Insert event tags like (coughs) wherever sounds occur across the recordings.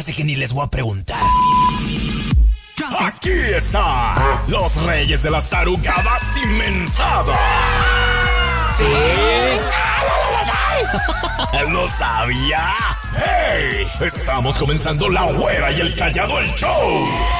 Hace que ni les voy a preguntar. Aquí está los reyes de las tarugadas inmensadas. Sí. ¿Lo sabía? ¡Hey! Estamos comenzando La Güera y el Callado el Show.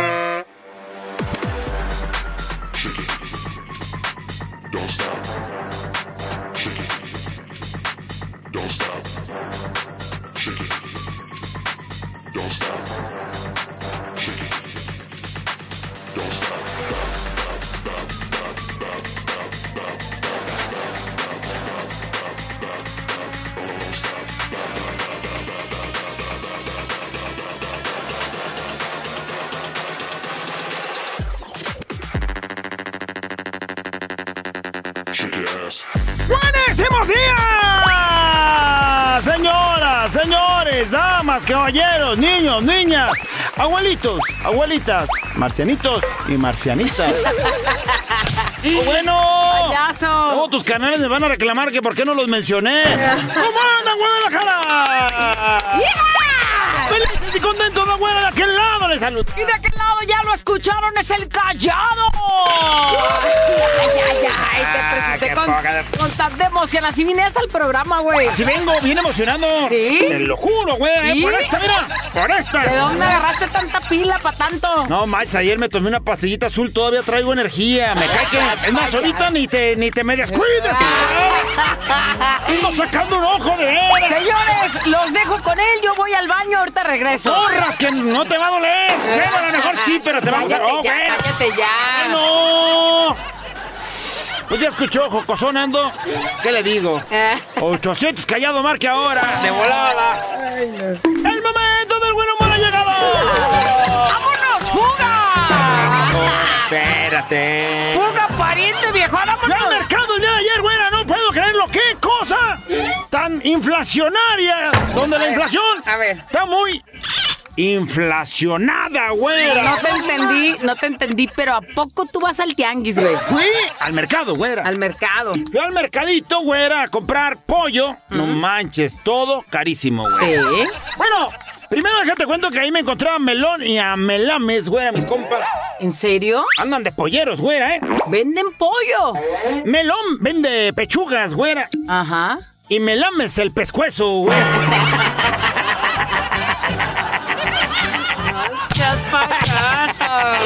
Damas, caballeros, niños, niñas, abuelitos, abuelitas, marcianitos y marcianitas. (laughs) Bueno, luego tus canales me van a reclamar que por qué no los mencioné. ¿Cómo andan, Guadalajara? Felices Y de aquel lado ya lo escucharon, es el callado. Ay, ay, ay, te presenté qué con, poca con tanta emoción. Así vienes al programa, güey. Así vengo, bien emocionando. ¿Sí? Te lo juro, güey. ¿Sí? Por esta, mira. Por esta. ¿De dónde agarraste tanta pila para tanto? No, Max, ayer me tomé una pastillita azul, todavía traigo energía. Me cae que. Es más, ahorita ni te, ni te me descuides. Ando sacando un ojo de veras. Señores, los dejo con él. Yo voy al baño, ahorita regreso. ¡Corras, que no te va a doler! Bueno, a lo mejor sí, pero te va a Cállate gustar. ¡Oh, ya, cállate ya. ¡No! Pues ya escuchó, Jocosón ando. ¿Qué le digo? (laughs) Eh. 800 callado marque ahora, de volada. ¡El momento del buen humor ha llegado! ¡Vámonos, fuga! Espérate. ¡Fuga, pariente viejo! Fui al ¡Vámonos! mercado el día de ayer, güera. ¿Qué cosa tan inflacionaria? Donde la inflación A ver. está muy inflacionada, güera. No te entendí, no te entendí, pero ¿a poco tú vas al tianguis, güey? Fui al mercado, güera. Al mercado. Fui al mercadito, güera, a comprar pollo. No manches, todo carísimo, güey. Sí. Bueno, primero déjate cuento que ahí me encontraba melón y a melames, güera, mis compas. ¿En serio? Andan de polleros, güera, ¿eh? Venden pollo. Melón vende pechugas, güera. Ajá. Y me lames el pescuezo, güey. (laughs) Ah,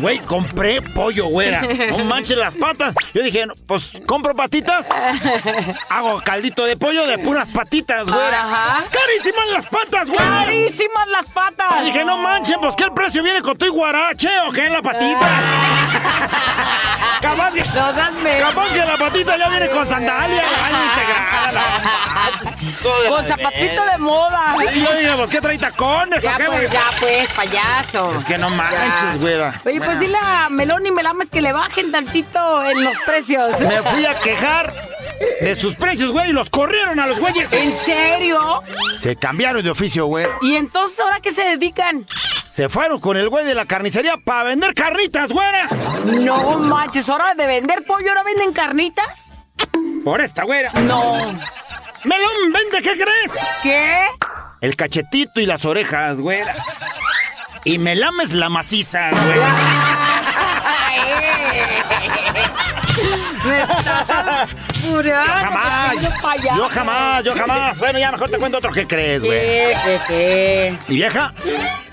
güey, compré pollo, güera. No manches las patas. Yo dije, pues compro patitas. Hago caldito de pollo de puras patitas, güera. Ajá. ¡Carísimas las patas, güera! ¡Carísimas las patas! Y dije, no manches, pues que el precio viene con tu guarache o qué en la patita. (laughs) capaz, que, No capaz que la patita ya viene con sandalia. Ay, integrada. De Con zapatito de moda. Y yo pues, ¿qué trae tacones Ya o qué, pues, ya pues, payaso. Es que no manches, güera. Oye, pues dile a Melón y Melames que le bajen tantito en los precios. Me fui a quejar de sus precios, güey, y los corrieron a los güeyes. ¿En serio? Se cambiaron de oficio, güey. ¿Y entonces ahora qué se dedican? Se fueron con el güey de la carnicería para vender carnitas, güera. No manches, hora de vender pollo, ¿ahora venden carnitas? Por esta, güera. No. Melón, vende, ¿qué crees? ¿Qué? El cachetito y las orejas, güera. Y me lames la maciza, güera. (laughs) Me estás Yo jamás. Yo jamás, yo jamás. Bueno, ya mejor te cuento otro que crees, güey. ¿Qué, qué, qué? Mi vieja,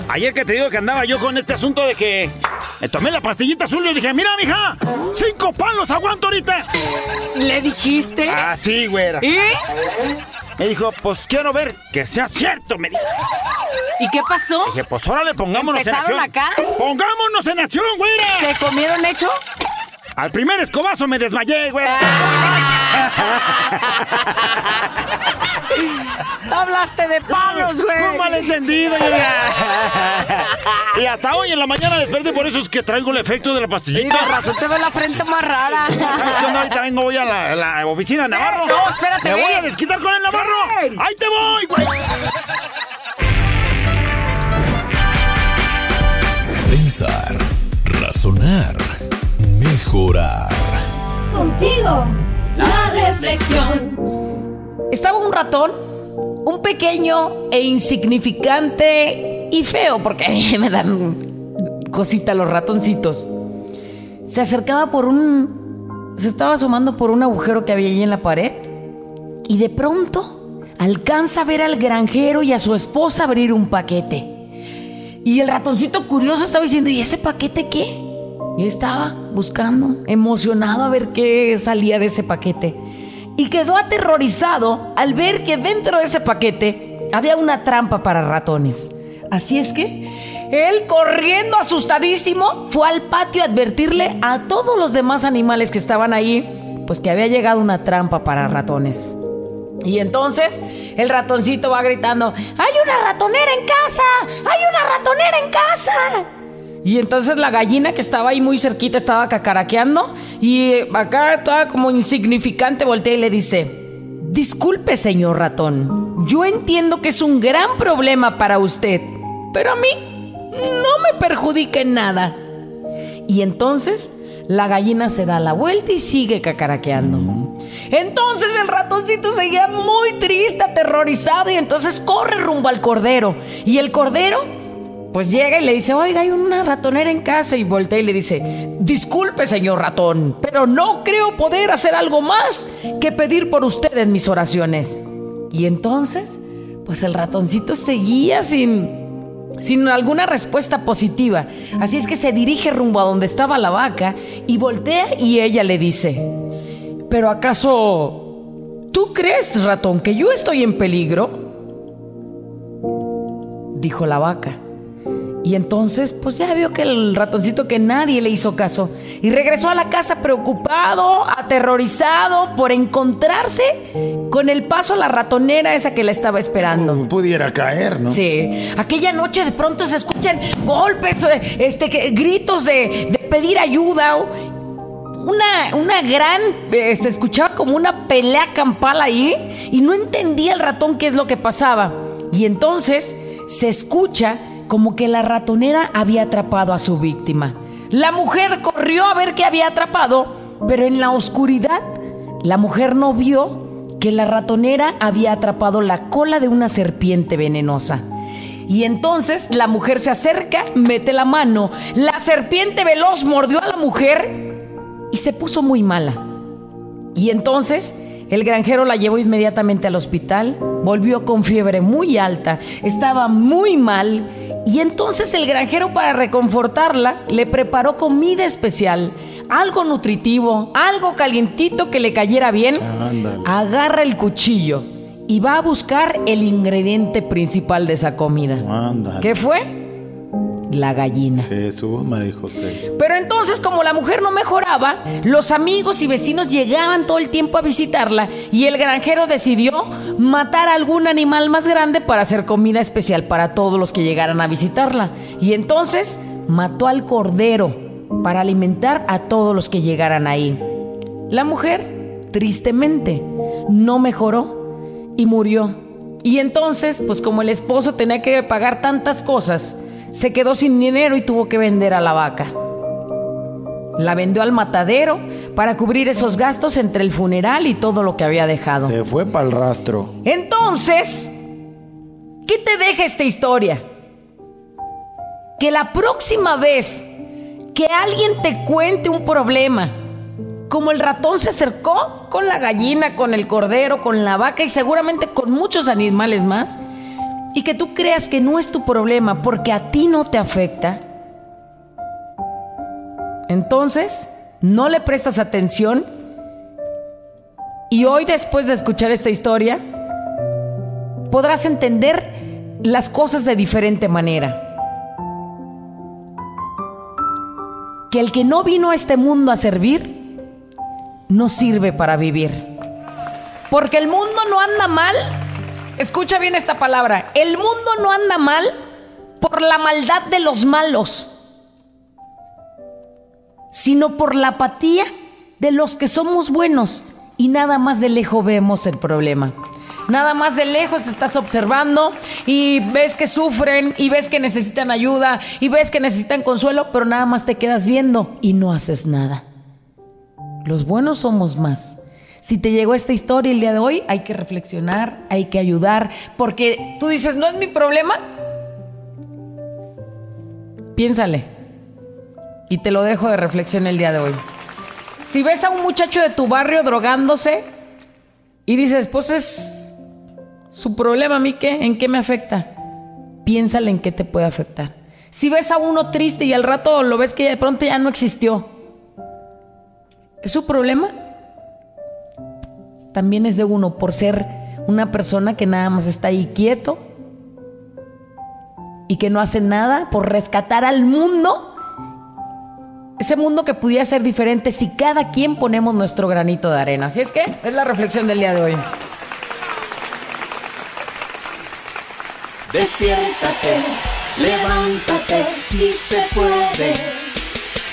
ayer que te digo que andaba yo con este asunto de que me tomé la pastillita azul y dije, mira, mija, cinco palos aguanto ahorita. ¿Le dijiste? Ah, sí, güera. ¿Y? Me dijo, pues quiero ver que sea cierto, me dijo. ¿Y qué pasó? Dije, pues órale, pongámonos en ¿Empezaron acción. acá? ¡Pongámonos en acción, güera! ¿Se comieron hecho? Al primer escobazo me desmayé, güera. (laughs) Hablaste de palos, güey. Un malentendido, güera. y hasta hoy en la mañana desperté, por eso es que traigo el efecto de la pastillita. de razón te ve la frente más rara. ¿Sabes qué? Ahorita vengo, voy a la, la oficina de Navarro. No, espérate, Me voy a desquitar con el Navarro. Ven. ¡Ahí te voy, güey! Pensar, razonar, mejorar. Contigo, la reflexión. Estaba un ratón, un pequeño e insignificante y feo, porque a mí (laughs) me dan cosita los ratoncitos. Se acercaba por un... Se estaba asomando por un agujero que había ahí en la pared y de pronto alcanza a ver al granjero y a su esposa abrir un paquete. Y el ratoncito curioso estaba diciendo, ¿y ese paquete qué? Y estaba buscando, emocionado a ver qué salía de ese paquete. Y quedó aterrorizado al ver que dentro de ese paquete había una trampa para ratones. Así es que él, corriendo asustadísimo, fue al patio a advertirle a todos los demás animales que estaban ahí, pues que había llegado una trampa para ratones. Y entonces el ratoncito va gritando, ¡hay una ratonera en casa! ¡Hay una ratonera en casa! Y entonces la gallina que estaba ahí muy cerquita estaba cacaraqueando y acá estaba como insignificante voltea y le dice, disculpe señor ratón, yo entiendo que es un gran problema para usted, pero a mí no me perjudica en nada. Y entonces la gallina se da la vuelta y sigue cacaraqueando. Entonces el ratoncito seguía muy triste, aterrorizado y entonces corre rumbo al cordero. Y el cordero pues llega y le dice, oiga, hay una ratonera en casa y voltea y le dice, disculpe señor ratón, pero no creo poder hacer algo más que pedir por usted en mis oraciones. Y entonces, pues el ratoncito seguía sin, sin alguna respuesta positiva. Así es que se dirige rumbo a donde estaba la vaca y voltea y ella le dice, ¿pero acaso tú crees, ratón, que yo estoy en peligro? Dijo la vaca. Y entonces, pues ya vio que el ratoncito que nadie le hizo caso. Y regresó a la casa preocupado, aterrorizado por encontrarse con el paso a la ratonera esa que la estaba esperando. Pudiera caer, ¿no? Sí, aquella noche de pronto se escuchan golpes, eh, este, que- gritos de, de pedir ayuda. Una, una gran, eh, se escuchaba como una pelea campal ahí y no entendía el ratón qué es lo que pasaba. Y entonces se escucha como que la ratonera había atrapado a su víctima. La mujer corrió a ver qué había atrapado, pero en la oscuridad la mujer no vio que la ratonera había atrapado la cola de una serpiente venenosa. Y entonces la mujer se acerca, mete la mano, la serpiente veloz mordió a la mujer y se puso muy mala. Y entonces el granjero la llevó inmediatamente al hospital, volvió con fiebre muy alta, estaba muy mal y entonces el granjero para reconfortarla le preparó comida especial, algo nutritivo, algo calientito que le cayera bien. Ándale. Agarra el cuchillo y va a buscar el ingrediente principal de esa comida. Ándale. ¿Qué fue? La gallina. Jesús, María José. Pero entonces, como la mujer no mejoraba, los amigos y vecinos llegaban todo el tiempo a visitarla y el granjero decidió matar a algún animal más grande para hacer comida especial para todos los que llegaran a visitarla. Y entonces mató al cordero para alimentar a todos los que llegaran ahí. La mujer, tristemente, no mejoró y murió. Y entonces, pues como el esposo tenía que pagar tantas cosas, se quedó sin dinero y tuvo que vender a la vaca. La vendió al matadero para cubrir esos gastos entre el funeral y todo lo que había dejado. Se fue para el rastro. Entonces, ¿qué te deja esta historia? Que la próxima vez que alguien te cuente un problema, como el ratón se acercó con la gallina, con el cordero, con la vaca y seguramente con muchos animales más, y que tú creas que no es tu problema porque a ti no te afecta, entonces no le prestas atención y hoy después de escuchar esta historia podrás entender las cosas de diferente manera. Que el que no vino a este mundo a servir, no sirve para vivir. Porque el mundo no anda mal, escucha bien esta palabra, el mundo no anda mal por la maldad de los malos, sino por la apatía de los que somos buenos y nada más de lejos vemos el problema. Nada más de lejos estás observando y ves que sufren y ves que necesitan ayuda y ves que necesitan consuelo, pero nada más te quedas viendo y no haces nada. Los buenos somos más. Si te llegó esta historia el día de hoy, hay que reflexionar, hay que ayudar, porque tú dices, no es mi problema. Piénsale. Y te lo dejo de reflexión el día de hoy. Si ves a un muchacho de tu barrio drogándose y dices, pues es su problema, ¿a mí qué? ¿En qué me afecta? Piénsale en qué te puede afectar. Si ves a uno triste y al rato lo ves que de pronto ya no existió, ¿Es su problema? También es de uno por ser una persona que nada más está ahí quieto y que no hace nada por rescatar al mundo. Ese mundo que pudiera ser diferente si cada quien ponemos nuestro granito de arena. Así es que es la reflexión del día de hoy. Despiértate, levántate, si se puede.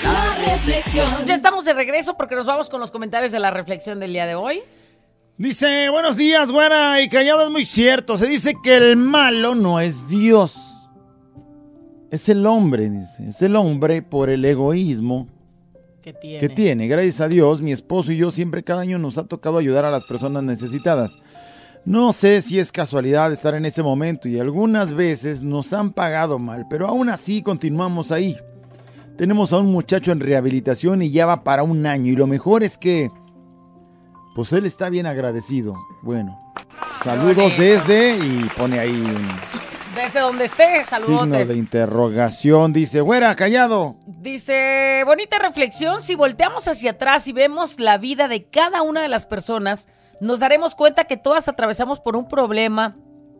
La reflexión. Ya estamos de regreso porque nos vamos con los comentarios de la reflexión del día de hoy. Dice, buenos días, buena, y callado es muy cierto. Se dice que el malo no es Dios. Es el hombre, dice. Es el hombre por el egoísmo ¿Qué tiene? que tiene. Gracias a Dios, mi esposo y yo siempre cada año nos ha tocado ayudar a las personas necesitadas. No sé si es casualidad estar en ese momento y algunas veces nos han pagado mal, pero aún así continuamos ahí. Tenemos a un muchacho en rehabilitación y ya va para un año y lo mejor es que, pues él está bien agradecido. Bueno, saludos desde y pone ahí un Desde donde esté, signo saludos. de interrogación. Dice, güera, callado. Dice, bonita reflexión, si volteamos hacia atrás y vemos la vida de cada una de las personas, nos daremos cuenta que todas atravesamos por un problema,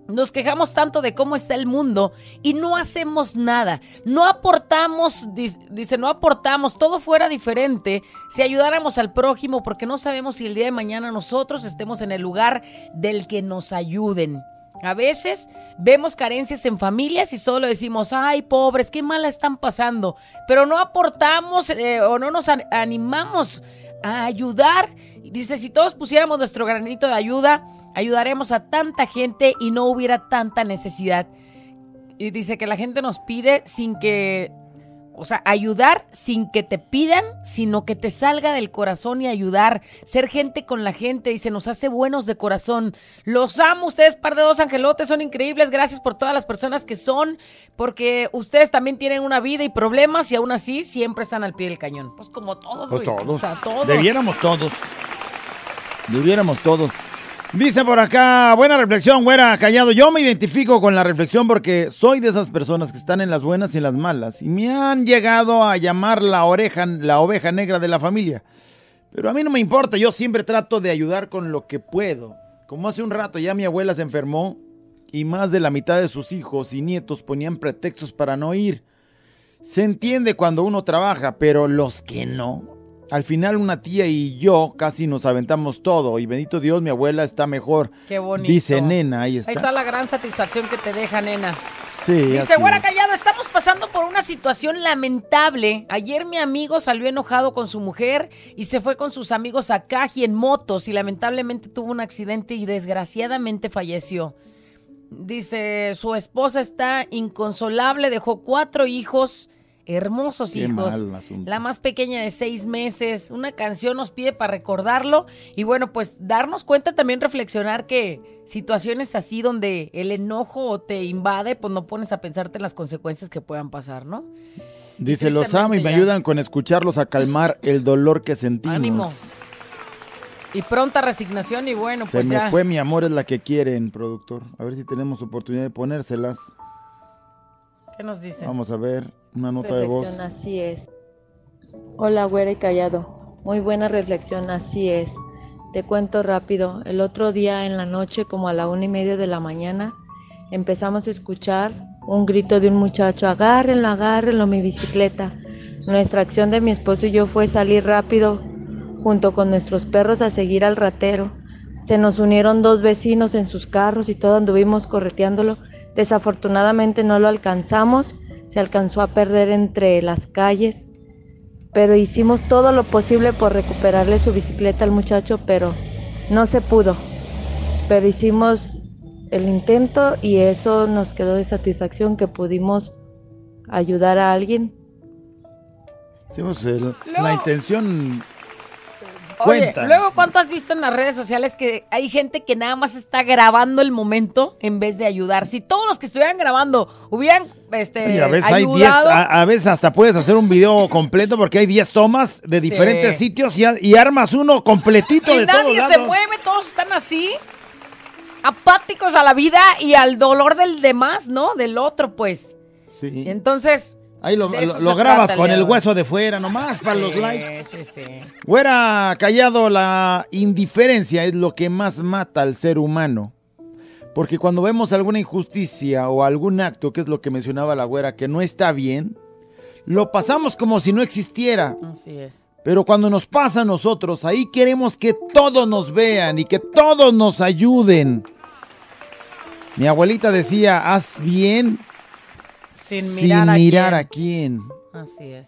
nos quejamos tanto de cómo está el mundo y no hacemos nada, no aportamos, dice, no aportamos, todo fuera diferente si ayudáramos al prójimo porque no sabemos si el día de mañana nosotros estemos en el lugar del que nos ayuden. A veces vemos carencias en familias y solo decimos, ay, pobres, qué mala están pasando, pero no aportamos eh, o no nos an- animamos a ayudar. Dice, si todos pusiéramos nuestro granito de ayuda, ayudaremos a tanta gente y no hubiera tanta necesidad. Y dice que la gente nos pide sin que, o sea, ayudar sin que te pidan, sino que te salga del corazón y ayudar, ser gente con la gente y se nos hace buenos de corazón. Los amo, ustedes, par de dos angelotes, son increíbles. Gracias por todas las personas que son, porque ustedes también tienen una vida y problemas y aún así siempre están al pie del cañón. Pues como todos, Pues todos. o sea, todos. Debiéramos todos. Debiéramos todos. Dice por acá, buena reflexión, güera, callado. Yo me identifico con la reflexión porque soy de esas personas que están en las buenas y en las malas. Y me han llegado a llamar la oreja, la oveja negra de la familia. Pero a mí no me importa, yo siempre trato de ayudar con lo que puedo. Como hace un rato ya mi abuela se enfermó y más de la mitad de sus hijos y nietos ponían pretextos para no ir. Se entiende cuando uno trabaja, pero los que no. Al final una tía y yo casi nos aventamos todo y bendito Dios mi abuela está mejor. Qué bonito. Dice nena, ahí está. Ahí está la gran satisfacción que te deja, nena. Sí, Dice, güera callado, estamos pasando por una situación lamentable. Ayer mi amigo salió enojado con su mujer y se fue con sus amigos a Caji en motos y lamentablemente tuvo un accidente y desgraciadamente falleció. Dice, su esposa está inconsolable, dejó cuatro hijos. Hermosos Qué hijos. mal asunto. La más pequeña de seis meses. Una canción nos pide para recordarlo. Y bueno, pues darnos cuenta también, reflexionar que situaciones así donde el enojo te invade, pues no pones a pensarte en las consecuencias que puedan pasar, ¿no? Dice, los amo y me ya. ayudan con escucharlos a calmar el dolor que sentimos. Ánimo. Y pronta resignación y bueno, Se pues me ya. fue mi amor es la que quieren, productor. A ver si tenemos oportunidad de ponérselas. ¿Qué nos dice? Vamos a ver una nota de voz. Reflexión, así es. Hola, güera y callado. Muy buena reflexión, así es. Te cuento rápido. El otro día en la noche, como a la una y media de la mañana, empezamos a escuchar un grito de un muchacho, agárrenlo, agárrenlo, mi bicicleta. Nuestra acción de mi esposo y yo fue salir rápido junto con nuestros perros a seguir al ratero. Se nos unieron dos vecinos en sus carros y todos anduvimos correteándolo. Desafortunadamente no lo alcanzamos, se alcanzó a perder entre las calles, pero hicimos todo lo posible por recuperarle su bicicleta al muchacho, pero no se pudo. Pero hicimos el intento y eso nos quedó de satisfacción que pudimos ayudar a alguien. Hicimos el- la intención Oye, luego, ¿cuánto has visto en las redes sociales que hay gente que nada más está grabando el momento en vez de ayudar? Si todos los que estuvieran grabando hubieran este, a veces hay 10, ayudado, a, a veces hasta puedes hacer un video (laughs) completo porque hay 10 tomas de diferentes Sí. sitios y, armas uno completito y de todos nadie lados. se mueve, todos están así, apáticos a la vida y al dolor del demás, ¿no? Del otro, pues. Sí. Entonces... Ahí lo, grabas trata con el hueso de fuera nomás para los likes. sí, sí. Güera, callado, la indiferencia es lo que más mata al ser humano. Porque cuando vemos alguna injusticia o algún acto, que es lo que mencionaba la güera, que no está bien, lo pasamos como si no existiera. Así es. Pero cuando nos pasa a nosotros, ahí queremos que todos nos vean y que todos nos ayuden. Mi abuelita decía, haz bien Sin mirar, a, mirar quién. a quién. Así es.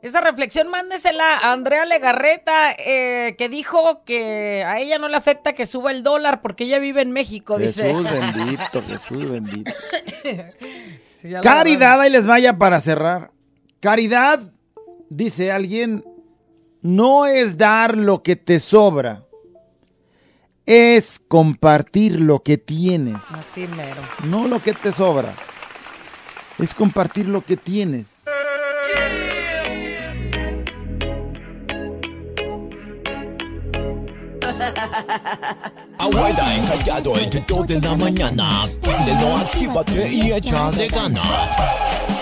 Esa reflexión mándesela a Andrea Legarreta, eh, que dijo que a ella no le afecta que suba el dólar porque ella vive en México, dice. Jesús (laughs) bendito, Jesús bendito. Sí, Caridad, ahí les vaya para cerrar. Caridad, dice alguien, no es dar lo que te sobra, es compartir lo que tienes. Así mero. no lo que te sobra, es compartir lo que tienes. Abuela encallado entre 2 de la mañana. Préndelo, actívate y échale ganas.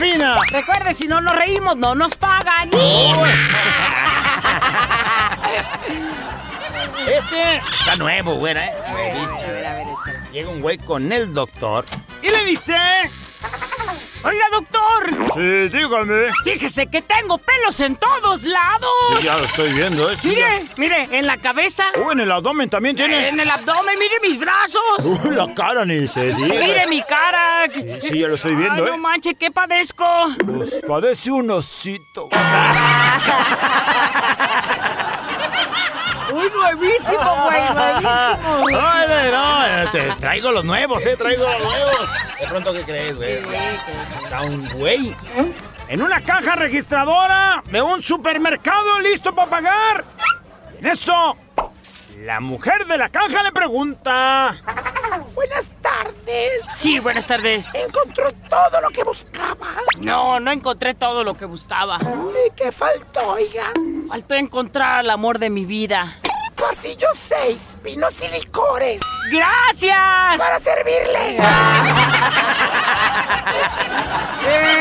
Fina! Recuerde, si no nos reímos, no nos pagan. (laughs) Este está nuevo, güera, ¿eh? A ver, a ver, a ver, échale. Llega un güey con el doctor y le dice... Oiga, doctor, Sí, dígame. fíjese que tengo pelos en todos lados. Sí, ya lo estoy viendo, ¿eh? Sí, Mire, mire, en la cabeza. Uh, en el abdomen también tiene... en el abdomen, mire mis brazos. Uh, la cara ni se diga. Mire mi cara. Sí, ya lo estoy viendo, Ay, no ¿eh? manche, ¿qué padezco? Pues padece un osito. (laughs) Uy, nuevísimo, güey, nuevísimo. Ay, no, no, te traigo los nuevos, ¿eh? Traigo los nuevos. ¿De pronto qué crees, güey? Está un güey en una caja registradora de un supermercado listo para pagar. Y en eso, la mujer de la caja le pregunta... Buenas tardes. Sí, buenas tardes. ¿Encontró todo lo que buscaba? No, no encontré todo lo que buscaba. ¿Y qué faltó, oiga? Faltó encontrar al amor de mi vida. Pasillo 6, vinos y licores. ¡Gracias! Para servirle.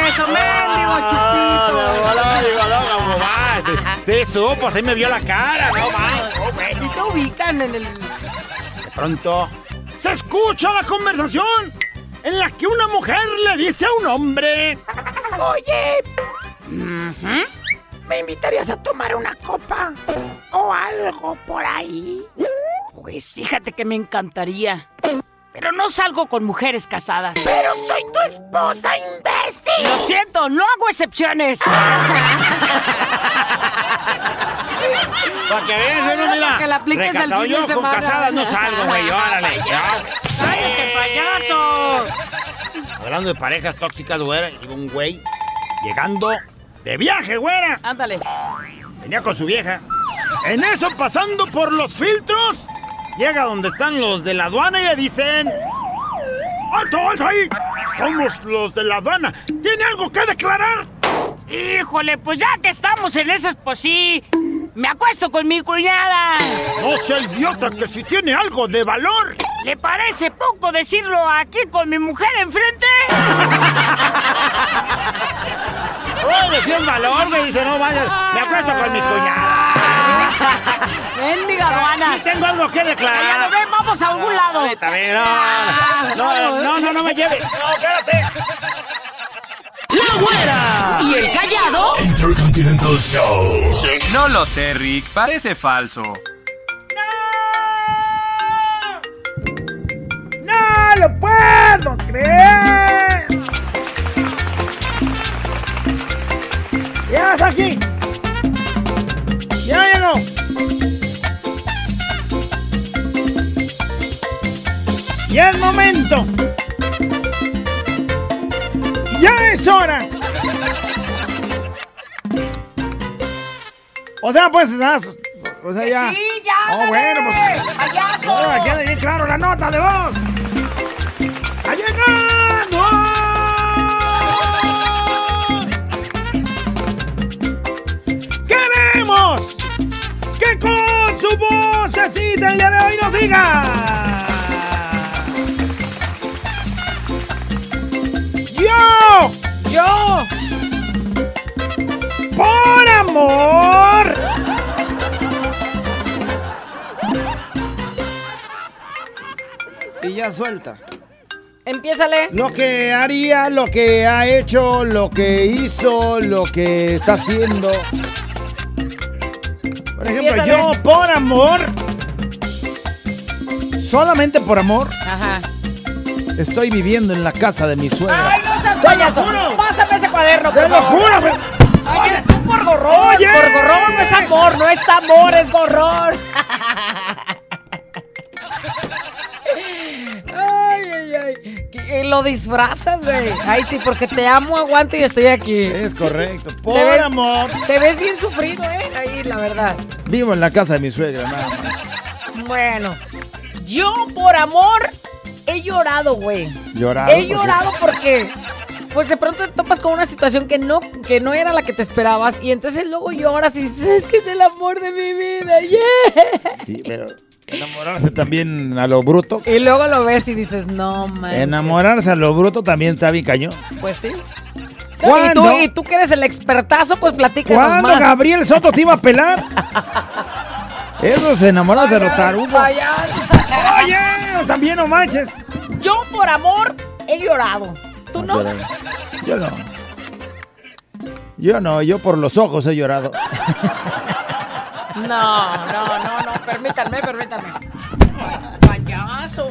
¡Eso, mendigo chupito! Sí, supo, así me vio la cara, no mames. no, güey. Si te ubican en el... De pronto, se escucha la conversación en la que una mujer le dice a un hombre... Oye, ¿me invitarías a tomar una copa? ¿O algo por ahí? Pues fíjate que me encantaría. pero no salgo con mujeres casadas. Pero soy tu esposa, imbécil. Lo siento, no hago excepciones. (laughs) Para que veas, no, mira. Que la apliques de yo con semana. casadas no salgo, güey, órale. (laughs) ya. ¡Cállate, payaso! Hablando de parejas tóxicas, güera, un güey llegando de viaje, güera. Ándale. Venía con su vieja. En eso, pasando por los filtros, llega donde están los de la aduana y le dicen... ¡Alto, alto ahí! Somos los de la aduana. ¿Tiene algo que declarar? Híjole, pues ya que estamos en esas, pues sí. Me acuesto con mi cuñada. No sea idiota que si tiene algo de valor. ¿Le parece poco decirlo aquí con mi mujer enfrente? Oye, si es valor, me dice, no vayas. Me acuesto con mi cuñada. Mendiga aduana. Sí tengo algo que declarar. ven, vamos a algún lado. Ahorita, ven, no, no, no, no, me lleve. No, espérate. ¡La güera! ¿Y el callado? Intercontinental Show. No lo sé, Rick, parece falso. ¡No lo puedo creer! ¡Ya está aquí! ¡Ya llegó! ¡Ya es momento! ¡Ya es hora! O sea, pues, estás- o sea, ya. Sí, ya. Oh, bueno, pues. Payaso. Ahora quede bien claro la nota de voz. ¡Ha llegado! ¡Queremos que con su vocecita el día de hoy nos diga! ¡Yo! ¡Por amor! Y ya suelta. Empiézale. Lo que haría, lo que ha hecho, lo que hizo, lo que está haciendo. Por ejemplo, Empiézale. yo por amor, solamente por amor, Ajá. estoy viviendo en la casa de mi suegra. Ay, no seas payaso. Pásame ese cuaderno, por ¡Te lo favor. juro! pues. Ay, tú por gorrón. Oye. Por gorrón no es amor, no es amor, es gorrón. Ay, ay, ay. Que- Lo disfrazas, güey. Ay, sí, porque te amo, aguanto y estoy aquí. Es correcto, por Te ves- amor. Te ves bien sufrido, ¿eh? Ahí, la verdad. Vivo en la casa de mi suegra, nada más. Bueno, yo por amor he llorado, güey. Llorado. He porque- llorado porque, pues de pronto te topas con una situación que no, que no era la que te esperabas y entonces luego lloras y dices, es que es el amor de mi vida, yeah. Sí, pero (laughs) enamorarse también a lo bruto. Y luego lo ves y dices, no manches. Enamorarse a lo bruto también está bien cañón. Pues sí. Y, ¿Cuándo? tú, y tú que eres el expertazo, pues platícanos ¿Cuándo más. Gabriel Soto te iba a pelar? (laughs) Eso se enamoró de los tarugos. Oye, también no manches. Yo por amor he llorado. ¿Tú no? Yo no. Yo no, yo por los ojos he llorado. No, no, no, no, permítanme, permítanme. Payaso.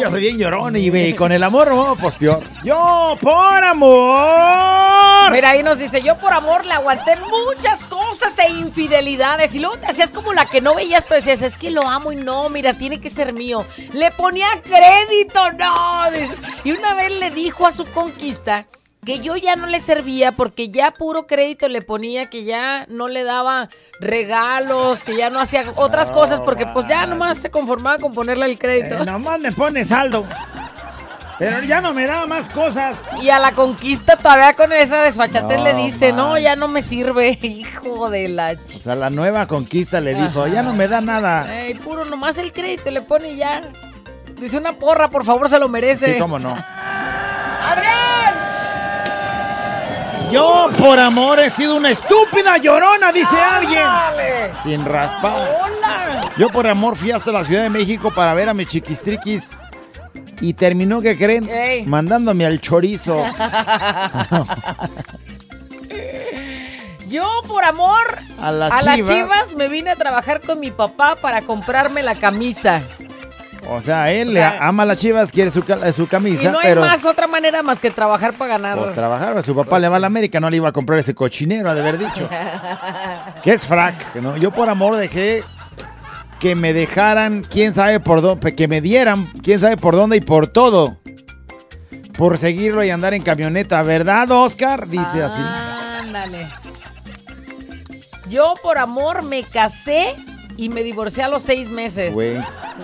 Yo soy bien llorón y ve, con el amor, no, pues peor. Yo por amor. Mira, ahí nos dice, yo por amor le aguanté muchas cosas e infidelidades. Y luego te hacías como la que no veías, pero decías, es que lo amo y no, mira, tiene que ser mío. Le ponía crédito, no. Y una vez le dijo a su conquista que yo ya no le servía porque ya puro crédito le ponía, que ya no le daba regalos, que ya no hacía otras cosas porque pues ya nomás se conformaba con ponerle el crédito. Eh, nomás me pone saldo. Pero ya no me da más cosas. Y a la conquista todavía con esa desfachatez No, le dice, no, ya no me sirve, (laughs) hijo de la ch... O sea, la nueva conquista le dijo, ya no me da nada. Ey, puro nomás el crédito le pone ya. Dice una porra, por favor, se lo merece. Sí, cómo no. (laughs) ¡Adrián! Yo por amor he sido una estúpida llorona, dice alguien. ¡Dale! Sin raspar. ¡Hola! Yo por amor fui hasta la Ciudad de México para ver a mi chiquistriquis. Y terminó, ¿qué creen? Ey. Mandándome al chorizo. (laughs) Yo, por amor, A las a las chivas me vine a trabajar con mi papá para comprarme la camisa. O sea, él O le ama a las chivas, quiere su, ca- su Y camisa, no hay pero más otra manera más que trabajar para ganar. pues trabajar. pues, Su papá le va a la América, no le iba a comprar ese cochinero, ha de haber dicho. (laughs) que es frac, ¿no? Yo por amor dejé que me dejaran, quién sabe por dónde, que me dieran, quién sabe por dónde y por todo. Por seguirlo y andar en camioneta, ¿verdad, Oscar? Dice así. Ándale. Yo por amor me casé y me divorcié a los seis meses. Güey.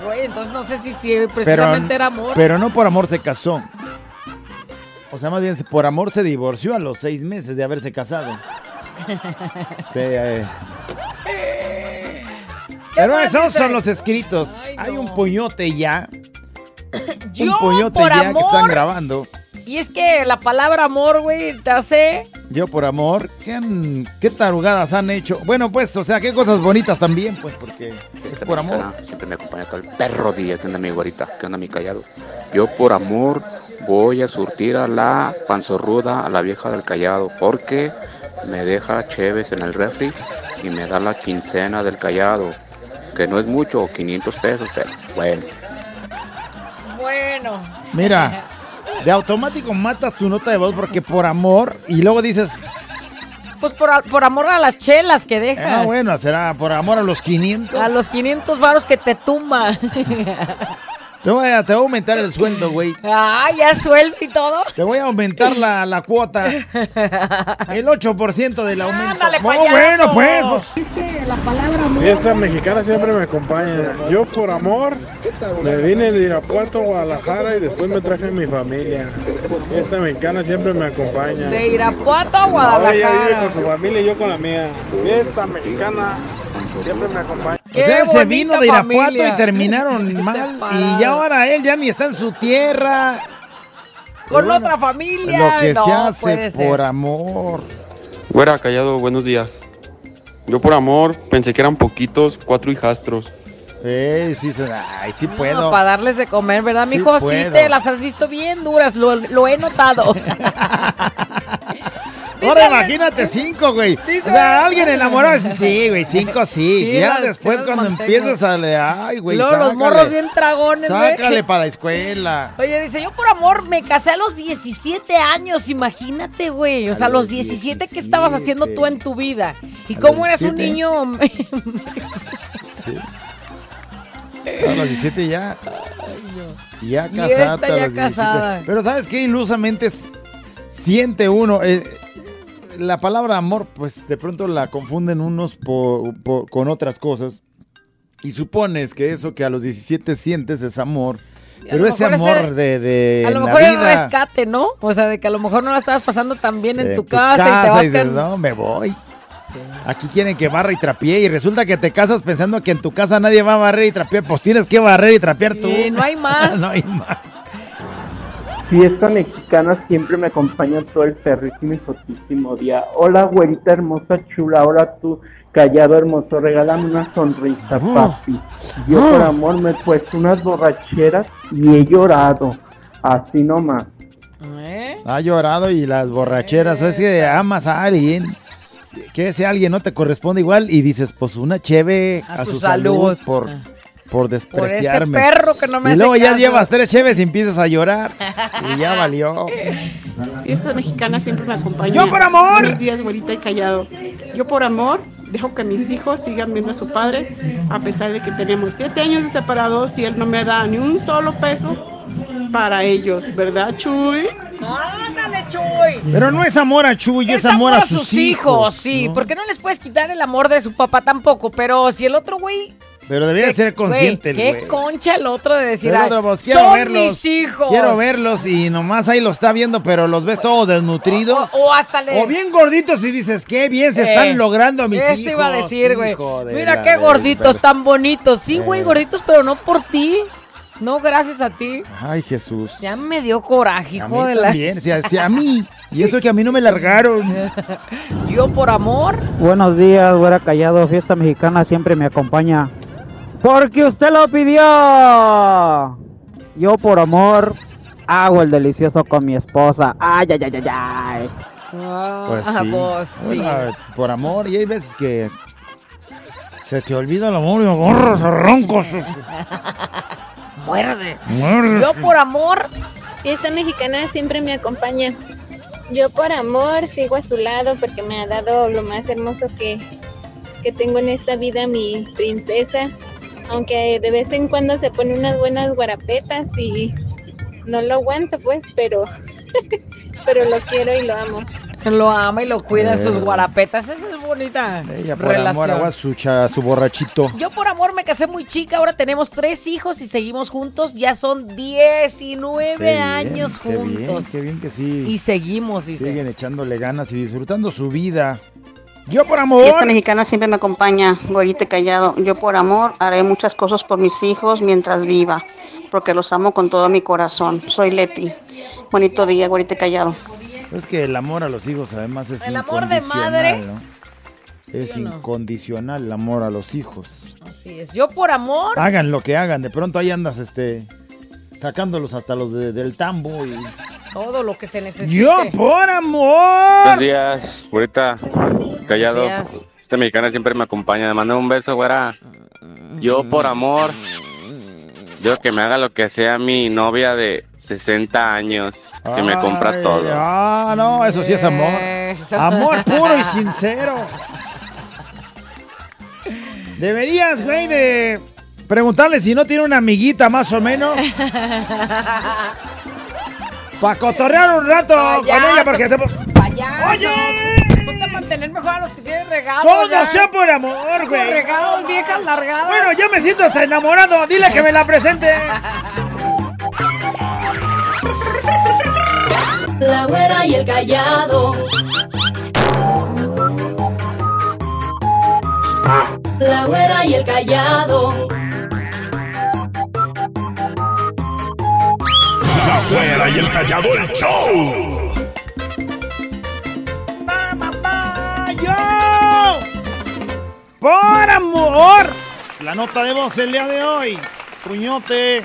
Güey, entonces no sé si, si Pero, precisamente era amor. pero no por amor se casó. O sea, más bien por amor se divorció a los seis meses de haberse casado. (laughs) Sí, eh. Pero esos dice? son los escritos. Ay, Hay un puñote ya. Yo un puñote por ya que están grabando. Y es que la palabra amor, güey, te hace... Yo por amor, ¿qué, han- qué tarugadas han hecho? Bueno, pues, o sea, qué cosas bonitas también, pues, porque es por amor. Siempre me acompaña todo el perro día. ¿Qué onda mi güerita? ¿Qué onda mi callado? Yo por amor voy a surtir a la panzorruda, a la vieja del callado, porque me deja cheves en el refri y me da la quincena del callado. Que no es mucho, 500 pesos, pero bueno. Bueno. Mira, (laughs) de automático matas tu nota de voz porque por amor y luego dices, Pues por, por amor a las chelas que dejas. ah, bueno, será por amor a los 500. A los 500 varos que te tumba. (laughs) Te voy a, te voy a aumentar el sueldo, güey. ah, ya sueldo y todo. Te voy a aumentar la, la cuota. (laughs) El 8% del aumento. Ándale, Oh, bueno, pues, pues, Fiesta mexicana siempre me acompaña. Yo por amor me vine de Irapuato a Guadalajara y después me traje a mi familia. Fiesta mexicana siempre me acompaña. De Irapuato a Ahora ella vive Guadalajara. con su familia y yo con la mía. Fiesta mexicana siempre me acompaña. O sea, se vino de Irapuato familia. y terminaron (laughs) mal. Y ya ahora él ya ni está en su tierra. Con Bueno, otra familia. Lo que no, se hace puede ser. por amor. Güera, callado, buenos días. Yo por amor pensé que eran poquitos, cuatro hijastros. Eh, sí, se- ay, sí puedo. para darles de comer, ¿verdad, Sí mijo? Sí, te las has visto bien duras, lo, lo he notado. (laughs) (laughs) Ahora imagínate cinco, güey. O sea, alguien enamorado dice, sí, güey, cinco sí. Sí, ya después cuando mantengo. empiezas a le, ay, güey, Luego los morros bien dragones, güey. Sácale (laughs) para la escuela. Oye, dice, yo por amor me casé a los 17 años, imagínate, güey. O A sea, a los los 17, ¿qué estabas haciendo tú en tu vida? ¿Y cómo eras un 17? niño? (laughs) A los 17 ya. Ya Y casarte esta a ya los 17. casada. Pero ¿sabes qué? Ilusamente siente uno. eh, la palabra amor, pues de pronto la confunden unos po- po- con otras cosas. Y supones que eso que a los 17 sientes es amor. Pero ese amor ese- de, de a lo la mejor era vida, rescate, ¿no? O sea, de que a lo mejor no la estabas pasando tan bien en en tu, casa, y te vas dices, no, me voy. Aquí quieren que barra y trapee y resulta que te casas pensando que en tu casa nadie va a barrer y trapear, pues tienes que barrer y trapear tú. Y no hay (laughs) más. no hay más. Fiesta mexicana siempre me acompaña todo el perrísimo y fotísimo día. Hola, güerita hermosa, chula. Hola, tú, callado hermoso. Regálame una sonrisa, Oh. papi. Yo, por amor, me he puesto unas borracheras y he llorado. Así nomás. ¿Eh? Ha llorado y las borracheras, es que amas a alguien, que ese alguien no te corresponde igual y dices, pues una cheve A a, su su, salud, salud. por, Ah. Por Por ese despreciarme. perro que no me y hace luego ya caso. llevas tres cheves y empiezas a llorar y ya (laughs) valió. Fiesta mexicana siempre me acompaña. ¡Yo por amor! Buenos días, güerita y callado. Yo por amor dejo que mis hijos sigan viendo a su padre, a pesar de que tenemos siete años de separados y él no me da ni un solo peso para ellos, ¿verdad, Chuy? Ándale, Chuy. Pero no es amor a Chuy, es, amor a sus, hijos. sí, ¿no? porque no les puedes quitar el amor de su papá tampoco, pero si el otro güey... Pero debía ser consciente Güey. Qué concha el otro de decir, "Ay, otro, pues, quiero son verlos. mis hijos. Quiero verlos y nomás ahí lo está viendo, pero los ves todos desnutridos. O, o hasta le... O bien gorditos y dices, qué bien se Eh, están logrando mis Eso hijos. iba a decir, güey. de Mira la qué gorditos, ver- tan bonitos. Sí, güey, Eh. gorditos, pero no por ti. No gracias a ti. Ay, Jesús. Ya me dio coraje, a hijo mí de la... también, si a, si a mí. Y eso que a mí no me largaron. (laughs) Yo por amor. Buenos días, güera callado. Fiesta mexicana siempre me acompaña. Porque usted lo pidió. Yo por amor hago el delicioso con mi esposa. Ay, ay, ay, ay, ay. Pues Ah, sí. pues, sí. Bueno, por amor, y hay veces que se te olvida el amor y agarras a roncos. (laughs) Muerde. Muerde. Yo por amor. Fiesta mexicana siempre me acompaña. Yo por amor sigo a su lado porque me ha dado lo más hermoso que, que tengo en esta vida, mi princesa. Aunque de vez en cuando se pone unas buenas guarapetas y no lo aguanto pues, pero, (laughs) pero lo quiero y lo amo. Lo ama y lo cuida Eh. sus guarapetas. Esa es bonita Ella por relación. amor agua su, cha- su borrachito. Yo por amor me casé muy chica, ahora tenemos tres hijos y seguimos juntos. Ya son 19 Qué bien, años qué bien, juntos. qué bien que sí. Y seguimos, dice. Siguen echándole ganas y disfrutando su vida. Yo por amor. Fiesta mexicana siempre me acompaña, güerita y callado. Yo por amor haré muchas cosas por mis hijos mientras viva, porque los amo con todo mi corazón. Soy Leti. Bonito día, güerita y callado. Es que el amor a los hijos además es El amor de incondicional, madre. ¿no? Es no? incondicional el amor a los hijos. Así es. Yo por amor. Hagan lo que hagan, de pronto ahí andas este sacándolos hasta los de- del tambo y Todo lo que se necesite. Yo por amor. Buenos días, güerita, callado. Buenos Esta mexicana siempre me acompaña. Me manda un beso, güera. Yo por amor, yo que me haga lo que sea mi novia de 60 años, que me compra Ay, todo. Ah, no, eso sí es amor. Eso. Amor puro y (laughs) sincero. Deberías, güey, de preguntarle si no tiene una amiguita más o menos. (laughs) Para cotorrear un rato con ella porque te... Payaso. ¡Oye! Ponte mantener mejor a los que tienen regalos. Todo sea por amor, güey. regalos, viejas largadas. Bueno, ya me siento hasta enamorado. Dile que me la presente. (laughs) La güera y el callado. La güera y el callado. Güera y el callado el show. ¡Yo! ¡Por amor! La nota de voz el día de hoy. Puñote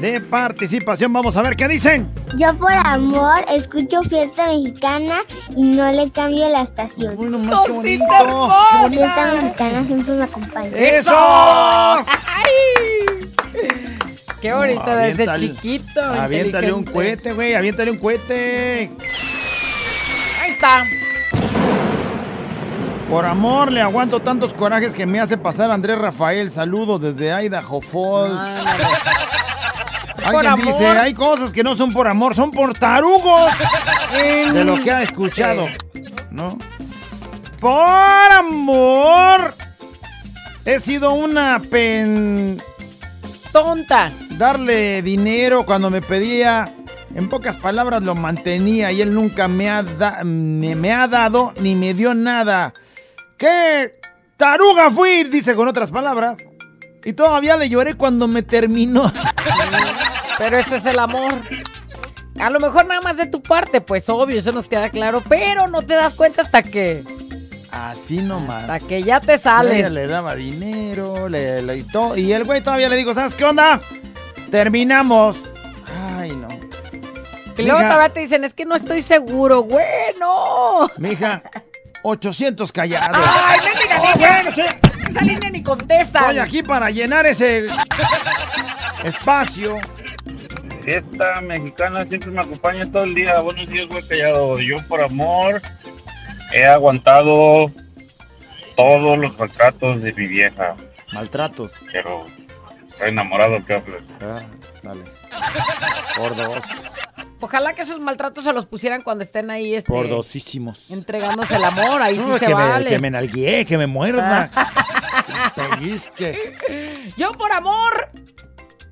de participación. Vamos a ver qué dicen. Yo por amor escucho fiesta mexicana y no le cambio la estación. Uy, qué bonito, qué bonito. Fiesta mexicana siempre me acompaña. ¡Eso! Qué bonito, No, desde chiquito. Aviéntale un cohete, güey. Aviéntale un cohete. Ahí está. Por amor, le aguanto tantos corajes que me hace pasar Andrés Rafael. Saludos desde Idaho Falls. Por Alguien amor. dice, hay cosas que no son por amor, son por tarugos. de lo que ha escuchado, ¿no? Por amor. He sido una pen... Tonta. Darle dinero cuando me pedía, en pocas palabras lo mantenía y él nunca me ha, da- me, me ha dado ni me dio nada. ¡Qué taruga fui! Dice con otras palabras. Y todavía le lloré cuando me terminó. (laughs) Pero ese es el amor. A lo mejor nada más de tu parte, pues obvio, eso nos queda claro. Pero no te das cuenta hasta que. Así nomás. Hasta que ya te Ella sales. le daba dinero, le, le- y, y el güey todavía le dijo, ¿sabes qué onda? Terminamos. Ay, no. Y luego todavía te dicen, es que no estoy seguro, güey, no. Mija, 800 callados. Ay, Oh, niña. bueno, sí. Esa línea ni contesta. Estoy aquí para llenar ese espacio. Fiesta mexicana siempre me acompaña todo el día. Buenos días, güey callado. Yo por amor he aguantado todos los maltratos de mi vieja. Maltratos. Pero estoy enamorado, ¿qué hablas? Ah, dale. Por dos. Ojalá que esos maltratos se los pusieran cuando estén ahí este, Por dosísimos. entregándose el amor. Ahí No, sí se que, vale. me, que me nalguee, que me muerda. (laughs) Pellizque. Yo por amor.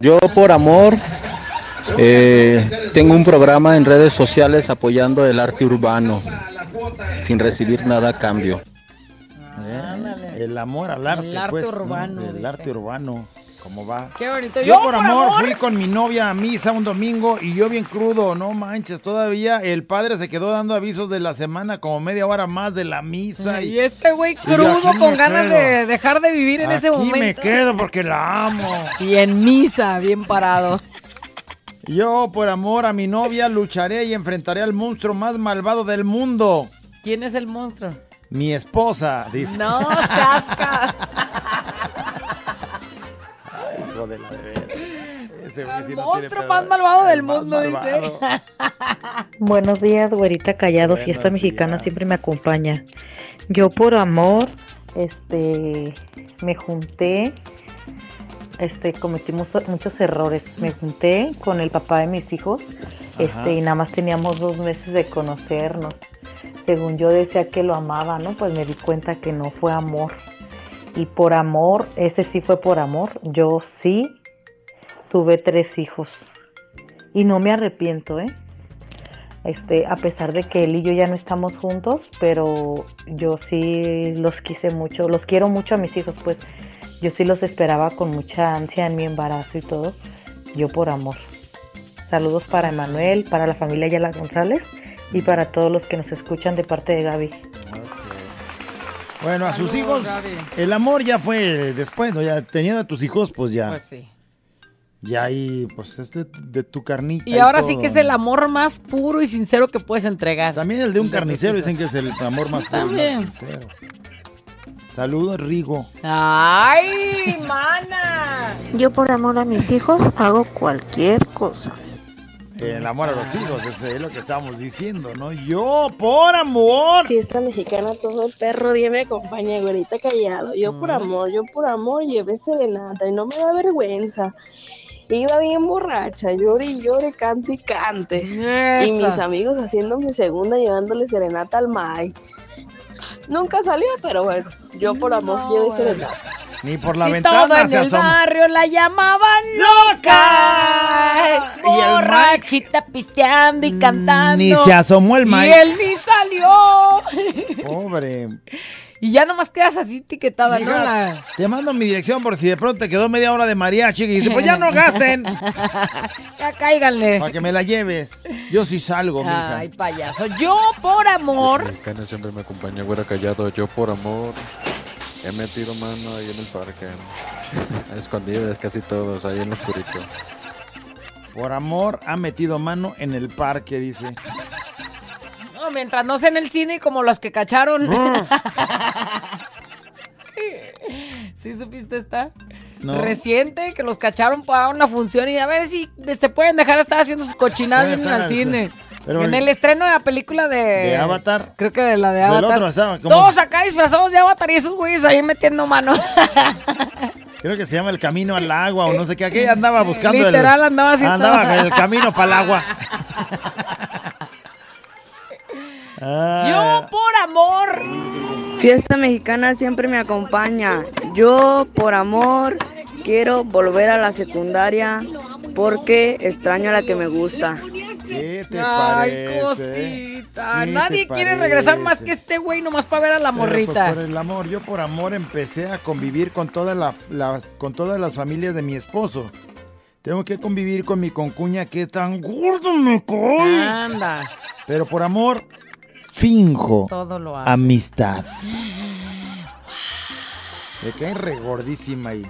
Yo por amor eh, tengo un programa en redes sociales apoyando el arte urbano sin recibir nada a cambio. Eh, el amor al arte, El arte pues. ¿no? urbano, El dice. arte urbano. ¿Cómo va? Qué bonito. Yo, por amor, fui con mi novia a misa un domingo y yo bien crudo, no manches, todavía el padre se quedó dando avisos de la semana como media hora más de la misa. Y este güey y crudo con ganas quedo. de dejar de vivir en ese Aquí momento. me quedo porque la amo. Y en misa, bien parado. Yo, por amor a mi novia, lucharé y enfrentaré al monstruo más malvado del mundo. ¿Quién es el monstruo? Mi esposa, dice. No, Sasca. (laughs) Hijo de la de veras. sí no tiene Monstruo más malvado del El mundo, dice. (laughs) Buenos días, güerita callado, Buenos fiesta mexicana siempre me acompaña. Yo por amor, este, me junté, este, cometí mucho- muchos errores. Me junté con el papá de mis hijos, Ajá. este, y nada más teníamos dos meses de conocernos. Según yo decía que lo amaba, ¿no? Pues me di cuenta que no fue amor. Y por amor, ese sí fue por amor. Yo sí tuve tres hijos. Y no me arrepiento, ¿eh? Este, a pesar de que él y yo ya no estamos juntos, pero yo sí los quise mucho, los quiero mucho a mis hijos, pues yo sí los esperaba con mucha ansia en mi embarazo y todo, yo por amor. Saludos para Emanuel, para la familia Ayala González y para todos los que nos escuchan de parte de Gaby. Bueno, a sus hijos, Gaby. el amor ya fue después, ¿no? Ya teniendo a tus hijos, pues ya. Pues sí. Ya ahí, pues es de, de tu carnita. Y ahora sí que es ¿no? el amor más puro y sincero que puedes entregar. También el de un carnicero dicen que es el amor más (laughs) puro y También. más sincero. Saludos, Rigo. ¡Ay, mana! Yo por amor a mis hijos hago cualquier cosa. El amor a los hijos, ese es lo que estamos diciendo, ¿no? Yo, por amor. Fiesta mexicana, todo el perro día me acompaña, güerita callado. Yo por amor, yo por amor llevé serenata y no me da vergüenza. Iba bien borracha, llore y llore, cante y cante. Y mis amigos haciendo mi segunda llevándole serenata al May. Nunca salió, pero bueno, yo por amor llevé serenata. Ni por la y ventana todo en se el asoma. barrio la llamaban loca. Y el pisteando y cantando. Ni se asomó el Y Mike. él ni salió. Pobre. y ya nomás quedas así etiquetada, ¿no? La- Te mando mi dirección por si de pronto te quedó media hora de mariachi y dice, pues ya no gasten. (laughs) ya cáiganle. Para que me la lleves. Yo sí salgo, mija. Ay, payaso. Yo por amor. Mexicana siempre me acompaña, güera callado. Yo por amor he metido mano ahí en el parque. (laughs) Escondidas casi todos, ahí en lo oscurito. Por amor, ha metido mano en el parque, dice. No, mientras no sea en el cine como los que cacharon. (laughs) ¿Sí supiste esta? No. Reciente, que los cacharon para una función y a ver si se pueden dejar de estar haciendo sus cochinadas al estar, cine. pero- en el estreno de la película de... ¿De Avatar? Creo que de la de el Avatar. otro Todos acá disfrazados de Avatar y esos güeyes ahí metiendo mano. (laughs) Creo que se llama el camino al agua o no sé qué. Aquella andaba buscando el- Literal, andaba así Andaba el camino para el agua. (laughs) Yo por amor. Fiesta mexicana siempre me acompaña. Yo, por amor, quiero volver a la secundaria porque extraño a la que me gusta. ¿Qué te Ay, parece? cosita. ¿Qué Nadie quiere regresar más que este güey nomás para ver a la Pero, pues, morrita. por el amor, yo por amor empecé a convivir con todas la- las, con todas las familias de mi esposo. Tengo que convivir con mi concuña que tan gordo me cae. Anda. Pero por amor, finjo Todo lo hace. amistad. Me cae regordísima ahí.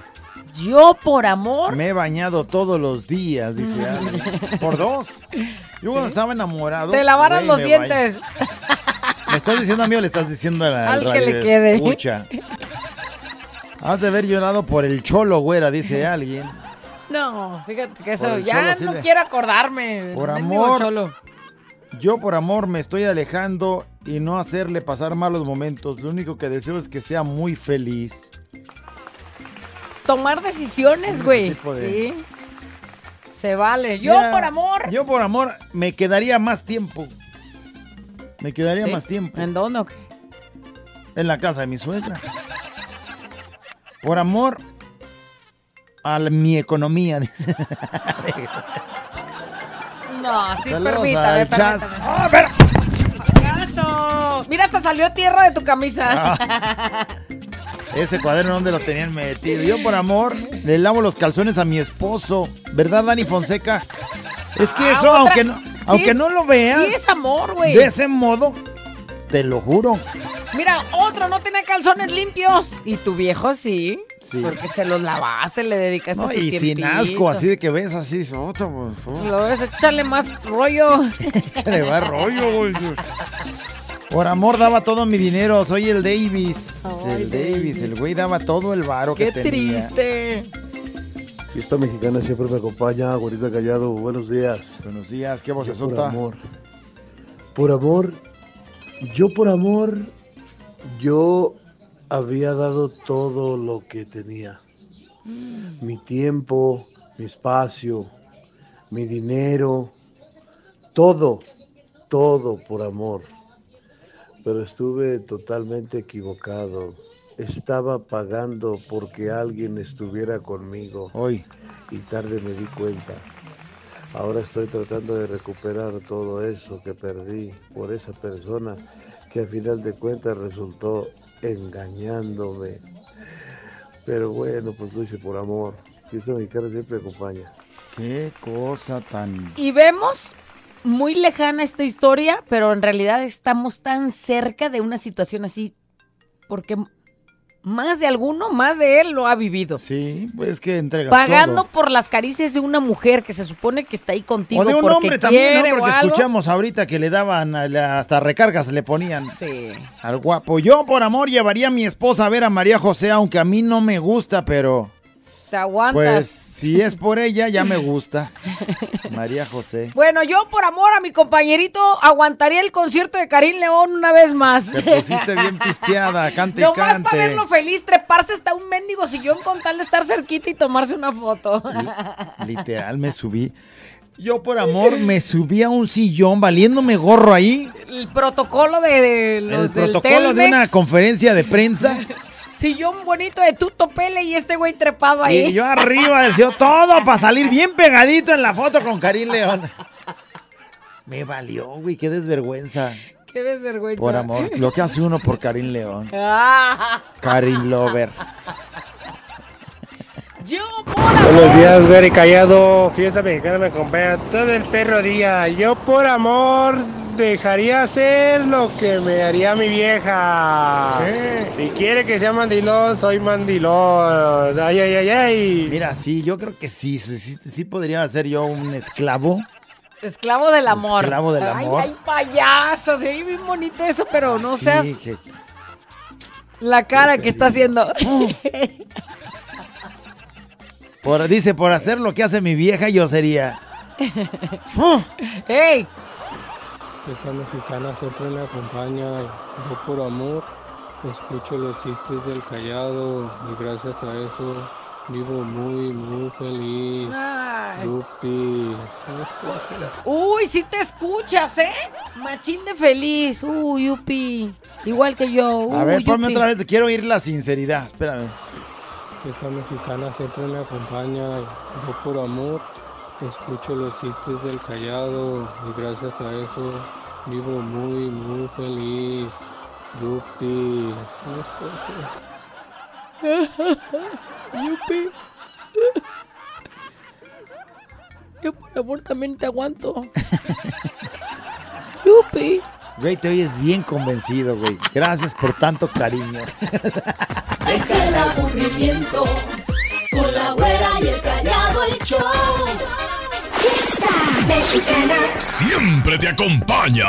Yo por amor. Me he bañado todos los días, dice alguien. Por dos. Yo cuando estaba enamorado. Te lavaron los me dientes. ¿Me estás diciendo a mí o le estás diciendo a la Al que le quede. escucha? Has de haber llorado por el cholo, güera, dice alguien. No, fíjate que eso. Ya cholo no quiero acordarme. Por amor. cholo. Yo por amor me estoy alejando y no hacerle pasar malos momentos. Lo único que deseo es que sea muy feliz. Tomar Sí, decisiones, güey. tipo de- Sí. Se vale. Yo Mira, por amor. Yo por amor me quedaría más tiempo. Me quedaría ¿Sí? más tiempo. ¿En dónde o qué? En la casa de mi suegra. Por amor a la- mi economía. (laughs) dice. No, sí, Saludos permítame, permítame. ¡Ah, pero! Mira, hasta salió tierra de tu camisa. Ah. (laughs) Ese cuaderno donde lo tenían metido. Yo por amor le lavo los calzones a mi esposo. ¿Verdad, Dani Fonseca? Es que Ah, eso, aunque no, Sí aunque es- no lo veas. Sí es amor, güey. De ese modo, te lo juro. Mira, otro no tiene calzones limpios. Y tu viejo sí. Sí. Porque se los lavaste, le dedicaste No, su y sin tiempito. asco, así de que ves así. otra, pues, oh. Lo ves, échale más rollo. (laughs) Échale va rollo, güey. (laughs) Por amor daba todo mi dinero, soy el Davis. Ay, el Davis, el güey daba todo el varo Qué que tenía. triste. Fiesta mexicana siempre me acompaña, Güerita Callado. Buenos días. Buenos días, ¿qué voz Por amor. Por amor, yo por amor, yo había dado todo lo que tenía. Mi tiempo, mi espacio, mi dinero, todo, todo por amor. Pero estuve totalmente equivocado. Estaba pagando porque alguien estuviera conmigo. Hoy. Y tarde me di cuenta. Ahora estoy tratando de recuperar todo eso que perdí por esa persona que a final de cuentas resultó engañándome. Pero bueno, pues lo hice por amor. Fiesta mexicana siempre acompaña. Qué cosa tan... Y vemos muy lejana esta historia, pero en realidad estamos tan cerca de una situación así, porque más de alguno, más de él lo ha vivido. Sí, pues que entregas Pagando todo. por las caricias de una mujer que se supone que está ahí contigo. O de un hombre también, ¿no? Porque escuchamos ahorita que le daban hasta recargas le ponían Sí. al guapo. Yo por amor llevaría a mi esposa a ver a María José, aunque a mí no me gusta, pero Te aguantas. pues si es por ella ya me (laughs) gusta. María José. Bueno, yo por amor a mi compañerito aguantaría el concierto de Karim León una vez más. Te pusiste (laughs) bien pisteada, cante y Nomás para verlo feliz, treparse hasta un mendigo sillón con tal de estar cerquita y tomarse una foto. (laughs) Literal me subí. Yo por amor me subí a un sillón valiéndome gorro ahí. El protocolo de, de los El del protocolo de una conferencia de prensa. Sillón bonito de Tuto Pele y este güey trepado ahí. Y yo arriba del sillón, todo para salir bien pegadito en la foto con Karim León. (laughs) Me valió, güey, qué desvergüenza. Qué desvergüenza. Por amor, lo que hace uno por Karim León. (laughs) Ah, Karim Lover. Yo Buenos días, Gary Callado. Fiesta mexicana me acompaña todo el perro día. Yo por amor dejaría hacer lo que me haría mi vieja. Si quiere que sea mandilón, soy mandilón. Ay, ay, ay, ay. Mira, sí, yo creo que sí, sí, sí, sí podría ser yo un esclavo. Esclavo del amor. Esclavo del Ay, amor. Ay, payaso. Se ve bien bonito eso, pero no Sí, seas que- la cara que está haciendo. (laughs) por, dice, por hacer lo que hace mi vieja, yo sería. (laughs) ¡Ey! Esta mexicana siempre me acompaña. Yo por amor escucho los chistes del callado y gracias a eso vivo muy, muy feliz. Ay. Yupi. Uy, sí te escuchas, ¿eh? Machín de feliz. Uy, yupi. Igual que yo. A ver, ponme yupi. otra vez, quiero oír la sinceridad. Espérame. Esta mexicana siempre me acompaña. Yo por amor escucho los chistes del callado y gracias a eso vivo muy, muy feliz. Yupi. (laughs) Yupi. Yo por amor también te aguanto. (laughs) Yupi. Güey, te oyes bien convencido, güey. Gracias por tanto cariño. Deja el aburrimiento con la güera y el callado el show. Fiesta mexicana. Siempre te acompaña.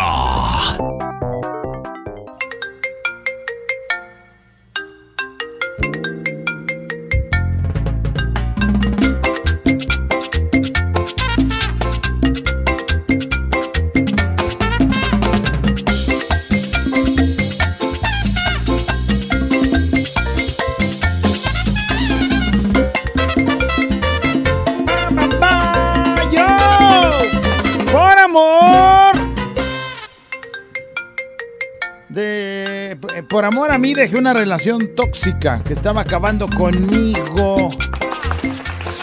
Por amor a mí dejé una relación tóxica que estaba acabando conmigo.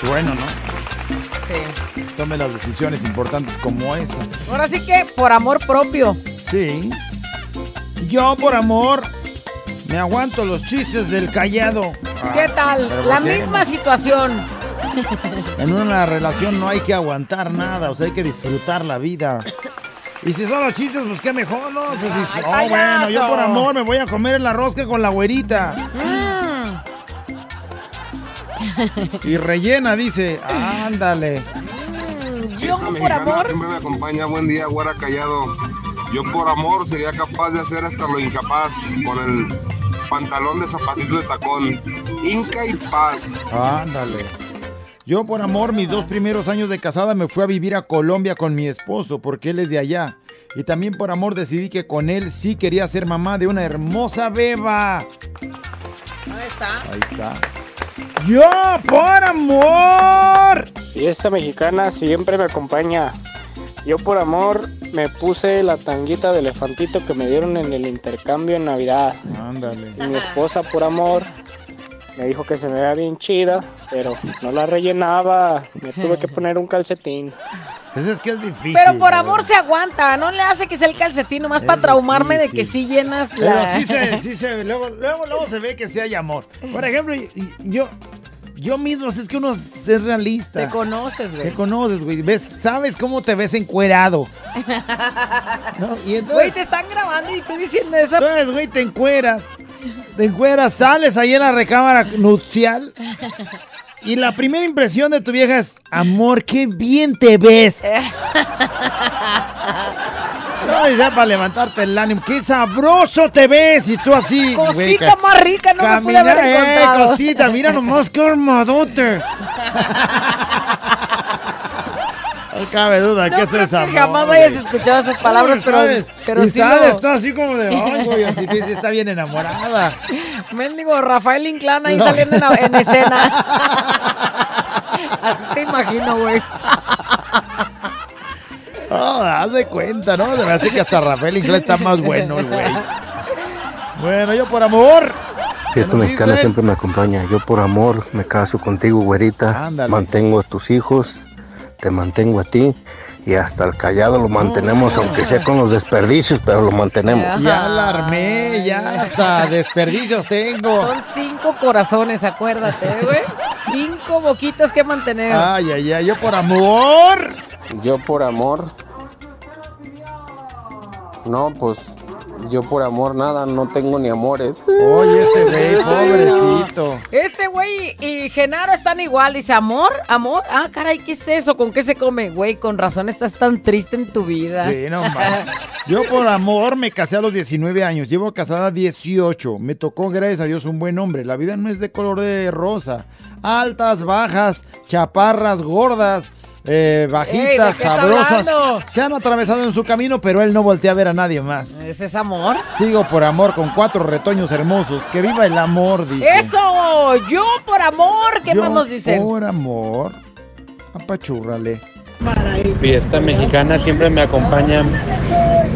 Bueno, ¿no? Sí. Tome las decisiones importantes como esa. Ahora sí que por amor propio. Sí. Yo por amor me aguanto los chistes del callado. ¿Qué Ah, tal? ¿pero La misma situación. En una relación no hay que aguantar nada, o sea, hay que disfrutar la vida. Y si son los chistes, pues qué mejor, ¿no? Dice, Ay, oh, bueno, yo por amor me voy a comer el arroz que con la güerita. Mm. Y rellena, dice, ándale. Yo Esta por mexicana amor. siempre me acompaña. Buen día, güera callado. Yo por amor sería capaz de hacer hasta lo incapaz con el pantalón de zapatito de tacón. Inca y paz. Ándale. Yo por amor, mis dos primeros años de casada me fui a vivir a Colombia con mi esposo porque él es de allá. Y también por amor decidí que con él sí quería ser mamá de una hermosa beba. Ahí está. Ahí está. Yo por amor. Y esta mexicana siempre me acompaña. Yo por amor me puse la tanguita de elefantito que me dieron en el intercambio en Navidad. Ándale. Y mi esposa por amor me dijo que se me veía bien chida, pero no la rellenaba. Me tuve que poner un calcetín. Pues es que es difícil. Pero por amor se aguanta, no le hace que sea el calcetín, nomás para traumarme de que sí llenas Pero la... sí se, (laughs) sí se, luego, luego, luego se ve que sí hay amor. Por ejemplo, yo, yo mismo, es que uno es realista. Te conoces, güey. Te conoces, güey. ¿Ves? ¿Sabes cómo te ves encuerado? (laughs) ¿No? Y entonces, Güey, te están grabando y tú diciendo eso. entonces, güey, te encueras. Te encueras, sales ahí en la recámara nupcial. Y la primera impresión de tu vieja es, amor, qué bien te ves. No, ya para levantarte el ánimo, qué sabroso te ves. Y tú así, Cosita más rica no me pude haber eh, encontrado. cosita, mira nomás qué armadote. (laughs) No cabe duda No creo es que amor. jamás hayas escuchado esas palabras, pero, ¿sabes? pero y sí sales, así como de, ay, güey, así que sí está bien enamorada. (laughs) Mendigo Rafael Inclán ahí No. saliendo en, en escena. (laughs) Así te imagino, güey. (laughs) Oh, haz de cuenta, ¿no? Se me hace que hasta Rafael Inclán está más bueno, el güey. Bueno, yo por amor. Fiesta ¿Qué mexicana dice? siempre me acompaña. Yo por amor me caso contigo, güerita. Ándale. Mantengo a tus hijos, te mantengo a ti y hasta el callado lo mantenemos, aunque sea con los desperdicios, pero lo mantenemos. Ya la armé, ya hasta desperdicios tengo. Son cinco corazones, acuérdate, güey. Cinco boquitas que mantener. Ay, ay, ay, yo por amor. Yo por amor. No, pues yo por amor nada, no tengo ni amores. Oye, este (laughs) güey, pobrecito. Este güey y Genaro están igual. Dice, amor, amor. Ah, caray, ¿qué es eso? ¿Con qué se come? Güey, con razón estás tan triste en tu vida. Sí, no (laughs) más. Yo por amor me casé a los 19 años, llevo casada 18. Me tocó, gracias a Dios, un buen hombre. La vida no es de color de rosa. Altas, bajas, chaparras, gordas, eh, bajitas, ¿de qué está sabrosas. Se han atravesado en su camino, pero él no voltea a ver a nadie más. ¿Ese es amor? Sigo por amor con cuatro retoños hermosos. Que viva el amor, dice. ¡Eso! Yo por amor. ¿Qué Yo más nos dicen? Por amor. Apachúrrale. Fiesta mexicana siempre me acompaña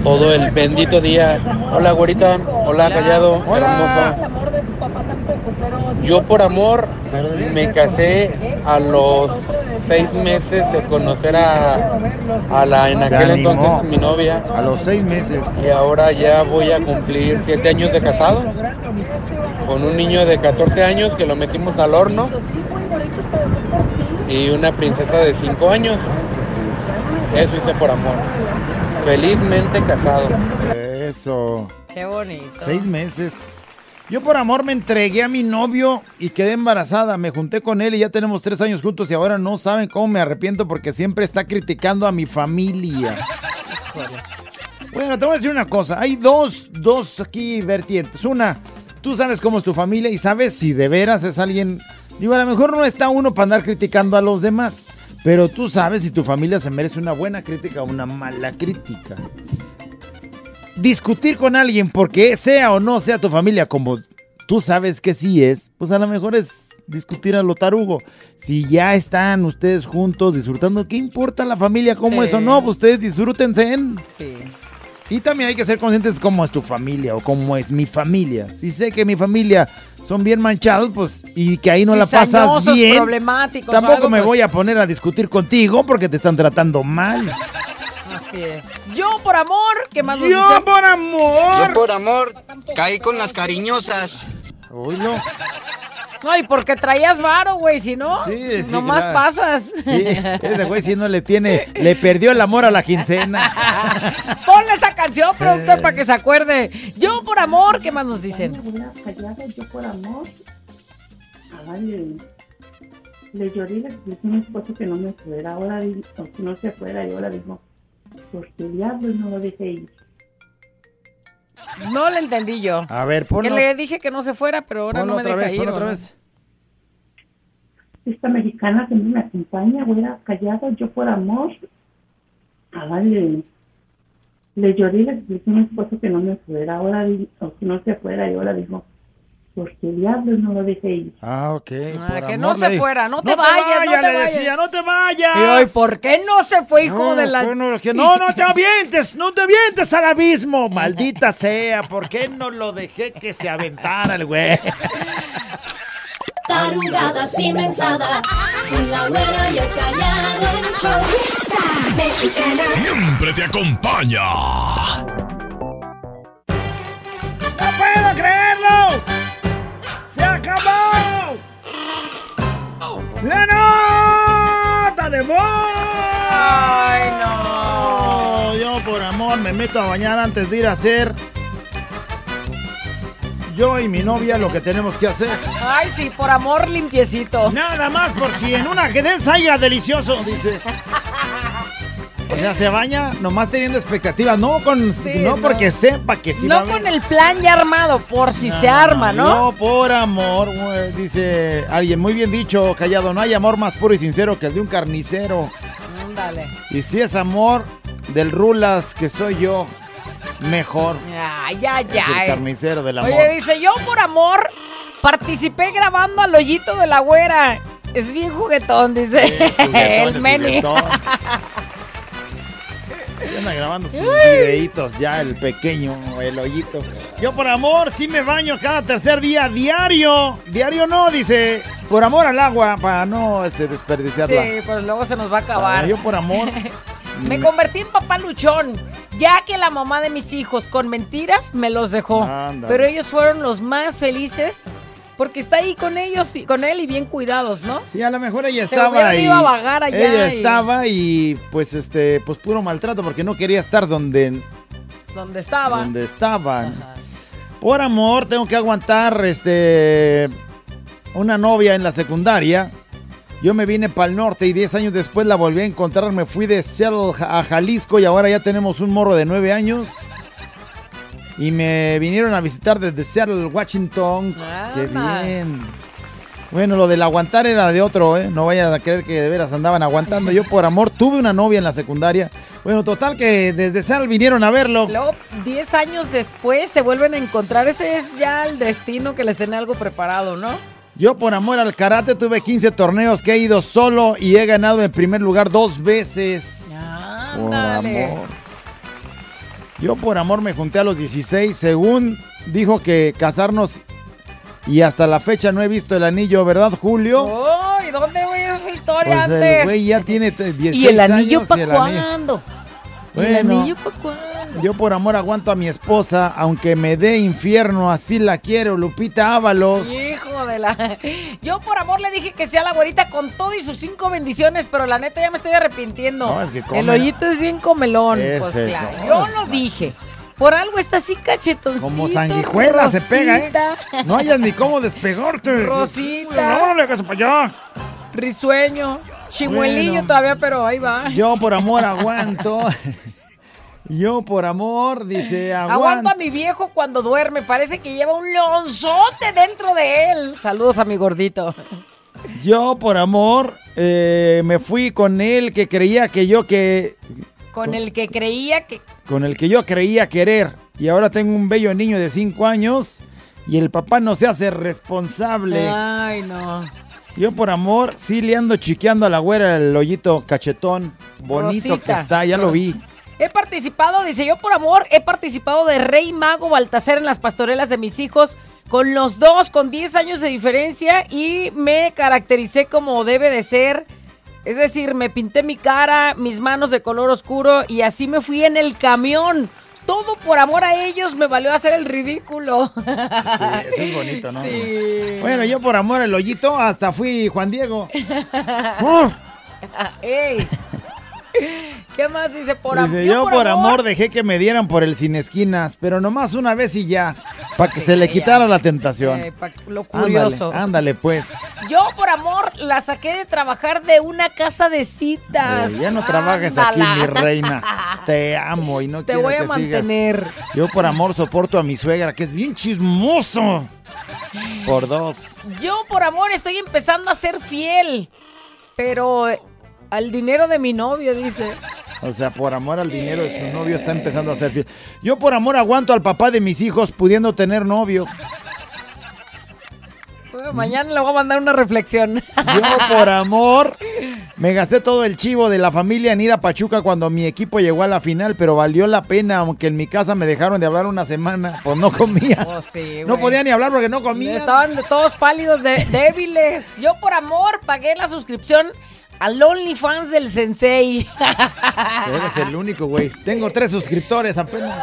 todo el bendito día. Hola, güerita. Hola, callado. Hermoso. Yo por amor me casé a los seis meses de conocer a, a la en Se aquel animó. entonces mi novia. A los seis meses. Y ahora ya voy a cumplir siete años de casado con un niño de 14 años que lo metimos al horno y una princesa de 5 años. Eso hice por amor. Felizmente casado. Eso. Qué bonito. Seis meses. Yo por amor me entregué a mi novio y quedé embarazada. Me junté con él y ya tenemos tres años juntos y ahora no saben cómo me arrepiento porque siempre está criticando a mi familia. Bueno, te voy a decir una cosa. Hay dos, dos aquí vertientes. Una, tú sabes cómo es tu familia y sabes si de veras es alguien... Digo, a lo mejor no está uno para andar criticando a los demás. Pero tú sabes si tu familia se merece una buena crítica o una mala crítica discutir con alguien porque sea o no sea tu familia como tú sabes que sí es, pues a lo mejor es discutir a lo tarugo. Si ya están ustedes juntos disfrutando, ¿qué importa la familia? ¿Cómo Sí. es o no? Pues ustedes disfrútense. en. Sí. Y también hay que ser conscientes cómo es tu familia o cómo es mi familia. Si sé que mi familia son bien manchados, pues, y que ahí no la pasas bien, problemáticos tampoco algo, me pues. voy a poner a discutir contigo porque te están tratando mal. Así es. Yo por amor. ¿Qué más nos Yo dicen? por amor. Yo por amor caí con las cariñosas. Oílo. No, y porque traías varo, güey, si no, Sí, sí, nomás claro. pasas. Sí, ese güey si no le tiene, le perdió el amor a la quincena. Ponle esa canción, productor, para que se acuerde. Yo por amor, ¿qué más nos dicen? yo por amor. Ah, le, le lloré y le dije a mi esposo que no me fuera. Ahora di- o que no se fuera y ahora dijo, ¿por qué diablos no lo dejé ir? No le entendí yo. A ver, Que ponlo, le dije que no se fuera, pero ahora ponlo no me otra deja vez, ir. ponlo ¿o otra vez. Esta mexicana siempre me acompaña, güera, callado, yo por amor. Ah, le, le lloré y le dije a mi esposo que no me fuera, ahora, o que no se fuera, y ahora dijo, ¿por qué diablos no lo dejé ir? Ah, ok. Ah, por que amor no se fuera, no te ¡No te vayas, no vayas! te le vayas. decía, ¡no te vayas! Y hoy, ¿por qué no se fue, hijo No, de la...? bueno, que (laughs) no, no te avientes, no te avientes al abismo, maldita (laughs) sea, ¿por qué no lo dejé que se aventara el güey? Tarugadas y mensadas. Con la güera y el callado el show. Fiesta mexicana. Siempre te acompaña. ¡No puedo creerlo! ¡La nota de voz! ¡Ay, no! Yo por amor me meto a bañar antes de ir a hacer. Yo y mi novia lo que tenemos que hacer. Ay, sí, por amor limpiecito. Nada más por si en una ajedrez haya delicioso, dice. (laughs) O sea, se baña nomás teniendo expectativas, no con Sí, no, no. porque sepa que sí no con el plan ya armado, por si se arma, ¿no? Yo por amor, dice alguien, muy bien dicho, callado, no hay amor más puro y sincero que el de un carnicero. Ándale. Y si es amor del Rulas, que soy yo, mejor. Ay, ya, Es ya. el carnicero del amor. Oye, dice, yo por amor participé grabando al hoyito de la güera. Es bien juguetón, dice (laughs) el Meni. Ya anda grabando sus videitos ya el pequeño, el hoyito. Yo por amor sí me baño cada tercer día, diario. Diario no, dice. Por amor al agua, para no este, desperdiciarla. Sí, pues luego se nos va a acabar. Yo por amor. (laughs) Me convertí en papá luchón, ya que la mamá de mis hijos con mentiras me los dejó. Pero ellos fueron los más felices porque está ahí con ellos y con él y bien cuidados, ¿no? Sí, a lo mejor ella estaba ahí. ido a vagar allá Ella y- estaba y pues este, pues puro maltrato porque no quería estar donde, Donde estaba. donde estaban. Por amor, tengo que aguantar este una novia en la secundaria. Yo me vine para el norte y 10 años después la volví a encontrar. Me fui de Seattle a Jalisco y ahora ya tenemos un morro de 9 años. Y me vinieron a visitar desde Seattle, Washington. ¡Qué bien! Bueno, lo del aguantar era de otro, ¿eh? No vayan a creer que de veras andaban aguantando. Yo por amor tuve una novia en la secundaria. Bueno, total que desde Seattle vinieron a verlo. Luego, 10 años después, se vuelven a encontrar. Ese es ya el destino que les tiene algo preparado, ¿no? Yo por amor al karate tuve 15 torneos que he ido solo y he ganado en primer lugar dos veces. Por Ándale. amor. Yo por amor me junté a los 16, según dijo que casarnos y hasta la fecha no he visto el anillo, ¿verdad, Julio? ¡Uy! ¿Dónde voy esa historia Pues el antes? güey ya tiene te- 16 ¿Y el anillo años y para el anillo- cuándo? ¿El Bueno. anillo para cuándo? Yo por amor aguanto a mi esposa, aunque me dé infierno, así la quiero, Lupita Ábalos. Hijo de la. Yo por amor le dije que sea la güerita con todo y sus cinco bendiciones, pero la neta ya me estoy arrepintiendo. No, es que come- El hoyito es bien comelón. Pues es claro. Yo lo dije. Por algo está así cachetoncito. Como sanguijuela se pega, ¿eh? No hayas ni cómo despegarte. Rosita. No, no le hagas para allá. Risueño. Chimuelillo Bueno. todavía, pero ahí va. Yo por amor aguanto. (laughs) Yo por amor, dice, (laughs) aguanto. a mi viejo cuando duerme. Parece que lleva un leonzote dentro de él. Saludos a mi gordito. Yo por amor eh, me fui con él que creía que yo que Con el que creía que. con el que yo creía querer y ahora tengo un bello niño de 5 años y el papá no se hace responsable. Ay, no. Yo por amor sí le ando chiqueando a la güera el hoyito cachetón bonito Rosita. que está, ya lo vi. He participado, dice yo por amor, he participado de Rey Mago Baltasar en las pastorelas de mis hijos, con los dos, con 10 años de diferencia, y me caractericé como debe de ser. Es decir, me pinté mi cara, mis manos de color oscuro, y así me fui en el camión. Todo por amor a ellos me valió hacer el ridículo. Sí, eso es (laughs) bonito, ¿no? Sí. Bueno, yo por amor el hoyito hasta fui Juan Diego. (laughs) Uf. Ey. ¿Qué más dice por amor? Dice, yo por amor dejé que me dieran por el sin esquinas, pero nomás una vez y ya, para que Sí, se le ya. quitara la tentación. Eh, lo curioso. Ándale, ándale pues. Yo por amor la saqué de trabajar de una casa de citas. Eh, ya no trabajes aquí, mi reina. (laughs) Te amo y no Te quiero voy a que sigas. mantener. Yo por amor soporto a mi suegra, que es bien chismoso. Por dos. Yo por amor estoy empezando a ser fiel, pero al dinero de mi novio, dice. O sea, por amor al dinero de su novio está empezando a ser fiel. Yo por amor aguanto al papá de mis hijos pudiendo tener novio. Bueno, mañana le voy a mandar una reflexión. Yo por amor me gasté todo el chivo de la familia en ir a Pachuca cuando mi equipo llegó a la final, pero valió la pena, aunque en mi casa me dejaron de hablar una semana, pues no comía. Oh, sí, no podía ni hablar porque no comía. Estaban todos pálidos, de, débiles. Yo por amor pagué la suscripción al OnlyFans del Sensei. (laughs) Eres el único, güey. Tengo tres suscriptores apenas.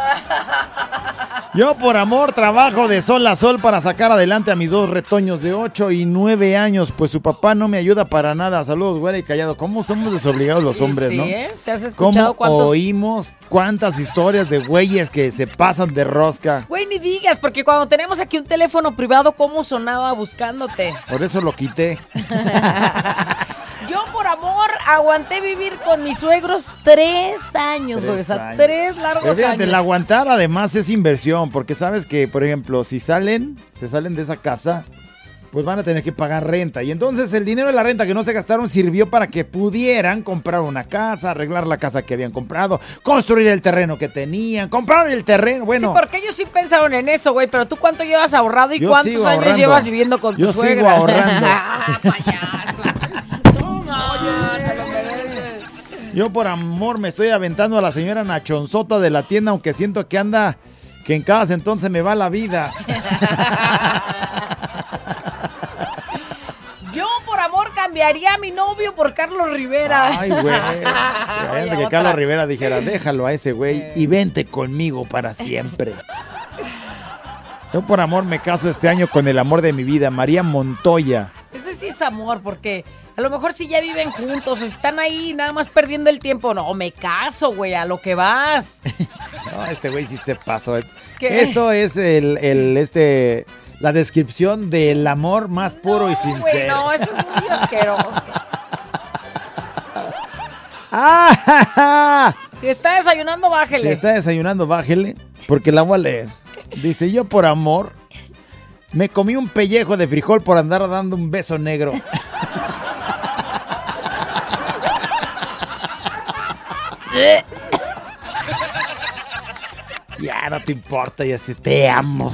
Yo por amor trabajo de sol a sol para sacar adelante a mis dos retoños de 8 y 9 años, pues su papá no me ayuda para nada. Saludos, güera y callado. ¿Cómo somos desobligados los hombres, sí, no? ¿eh? ¿Te has escuchado ¿Cómo cuántos? oímos cuántas historias de güeyes que se pasan de rosca? Güey, ni digas, porque cuando tenemos aquí un teléfono privado, ¿cómo sonaba buscándote? Por eso lo quité. (laughs) Yo por amor aguanté vivir con mis suegros tres años, güey. O sea, años. tres largos Pero fíjate, años. el aguantar además es inversión, porque sabes que, por ejemplo, si salen, se salen de esa casa, pues van a tener que pagar renta. Y entonces el dinero de la renta que no se gastaron sirvió para que pudieran comprar una casa, arreglar la casa que habían comprado, construir el terreno que tenían, comprar el terreno. Bueno, Sí, porque ellos sí pensaron en eso, güey. Pero tú cuánto llevas ahorrado y cuántos años ahorrando. llevas viviendo con tu Yo sigo suegra. ahorrando. (laughs) ah, yo por amor me estoy aventando a la señora Nachonzota de la tienda, aunque siento que anda, que en cada entonces me va la vida. (laughs) Yo por amor cambiaría a mi novio por Carlos Rivera. Ay, güey. (laughs) Imagínate que otra. Carlos Rivera dijera, déjalo a ese güey y vente conmigo para siempre. Yo por amor me caso este año con el amor de mi vida, María Montoya. Ese sí es amor, porque a lo mejor si ya viven juntos o están ahí nada más perdiendo el tiempo. No, me caso, güey, a lo que vas. (laughs) No, este güey sí se pasó. ¿Qué? Esto es el, el, este, la descripción del amor más puro y Güey, sincero. no, eso es muy asqueroso. (laughs) ¡Ah! (laughs) Si está desayunando, bájele. Si está desayunando, bájele, porque la voy a leer. Dice, yo por amor me comí un pellejo de frijol por andar dando un beso negro. (coughs) ya no te importa, ya sí te amo.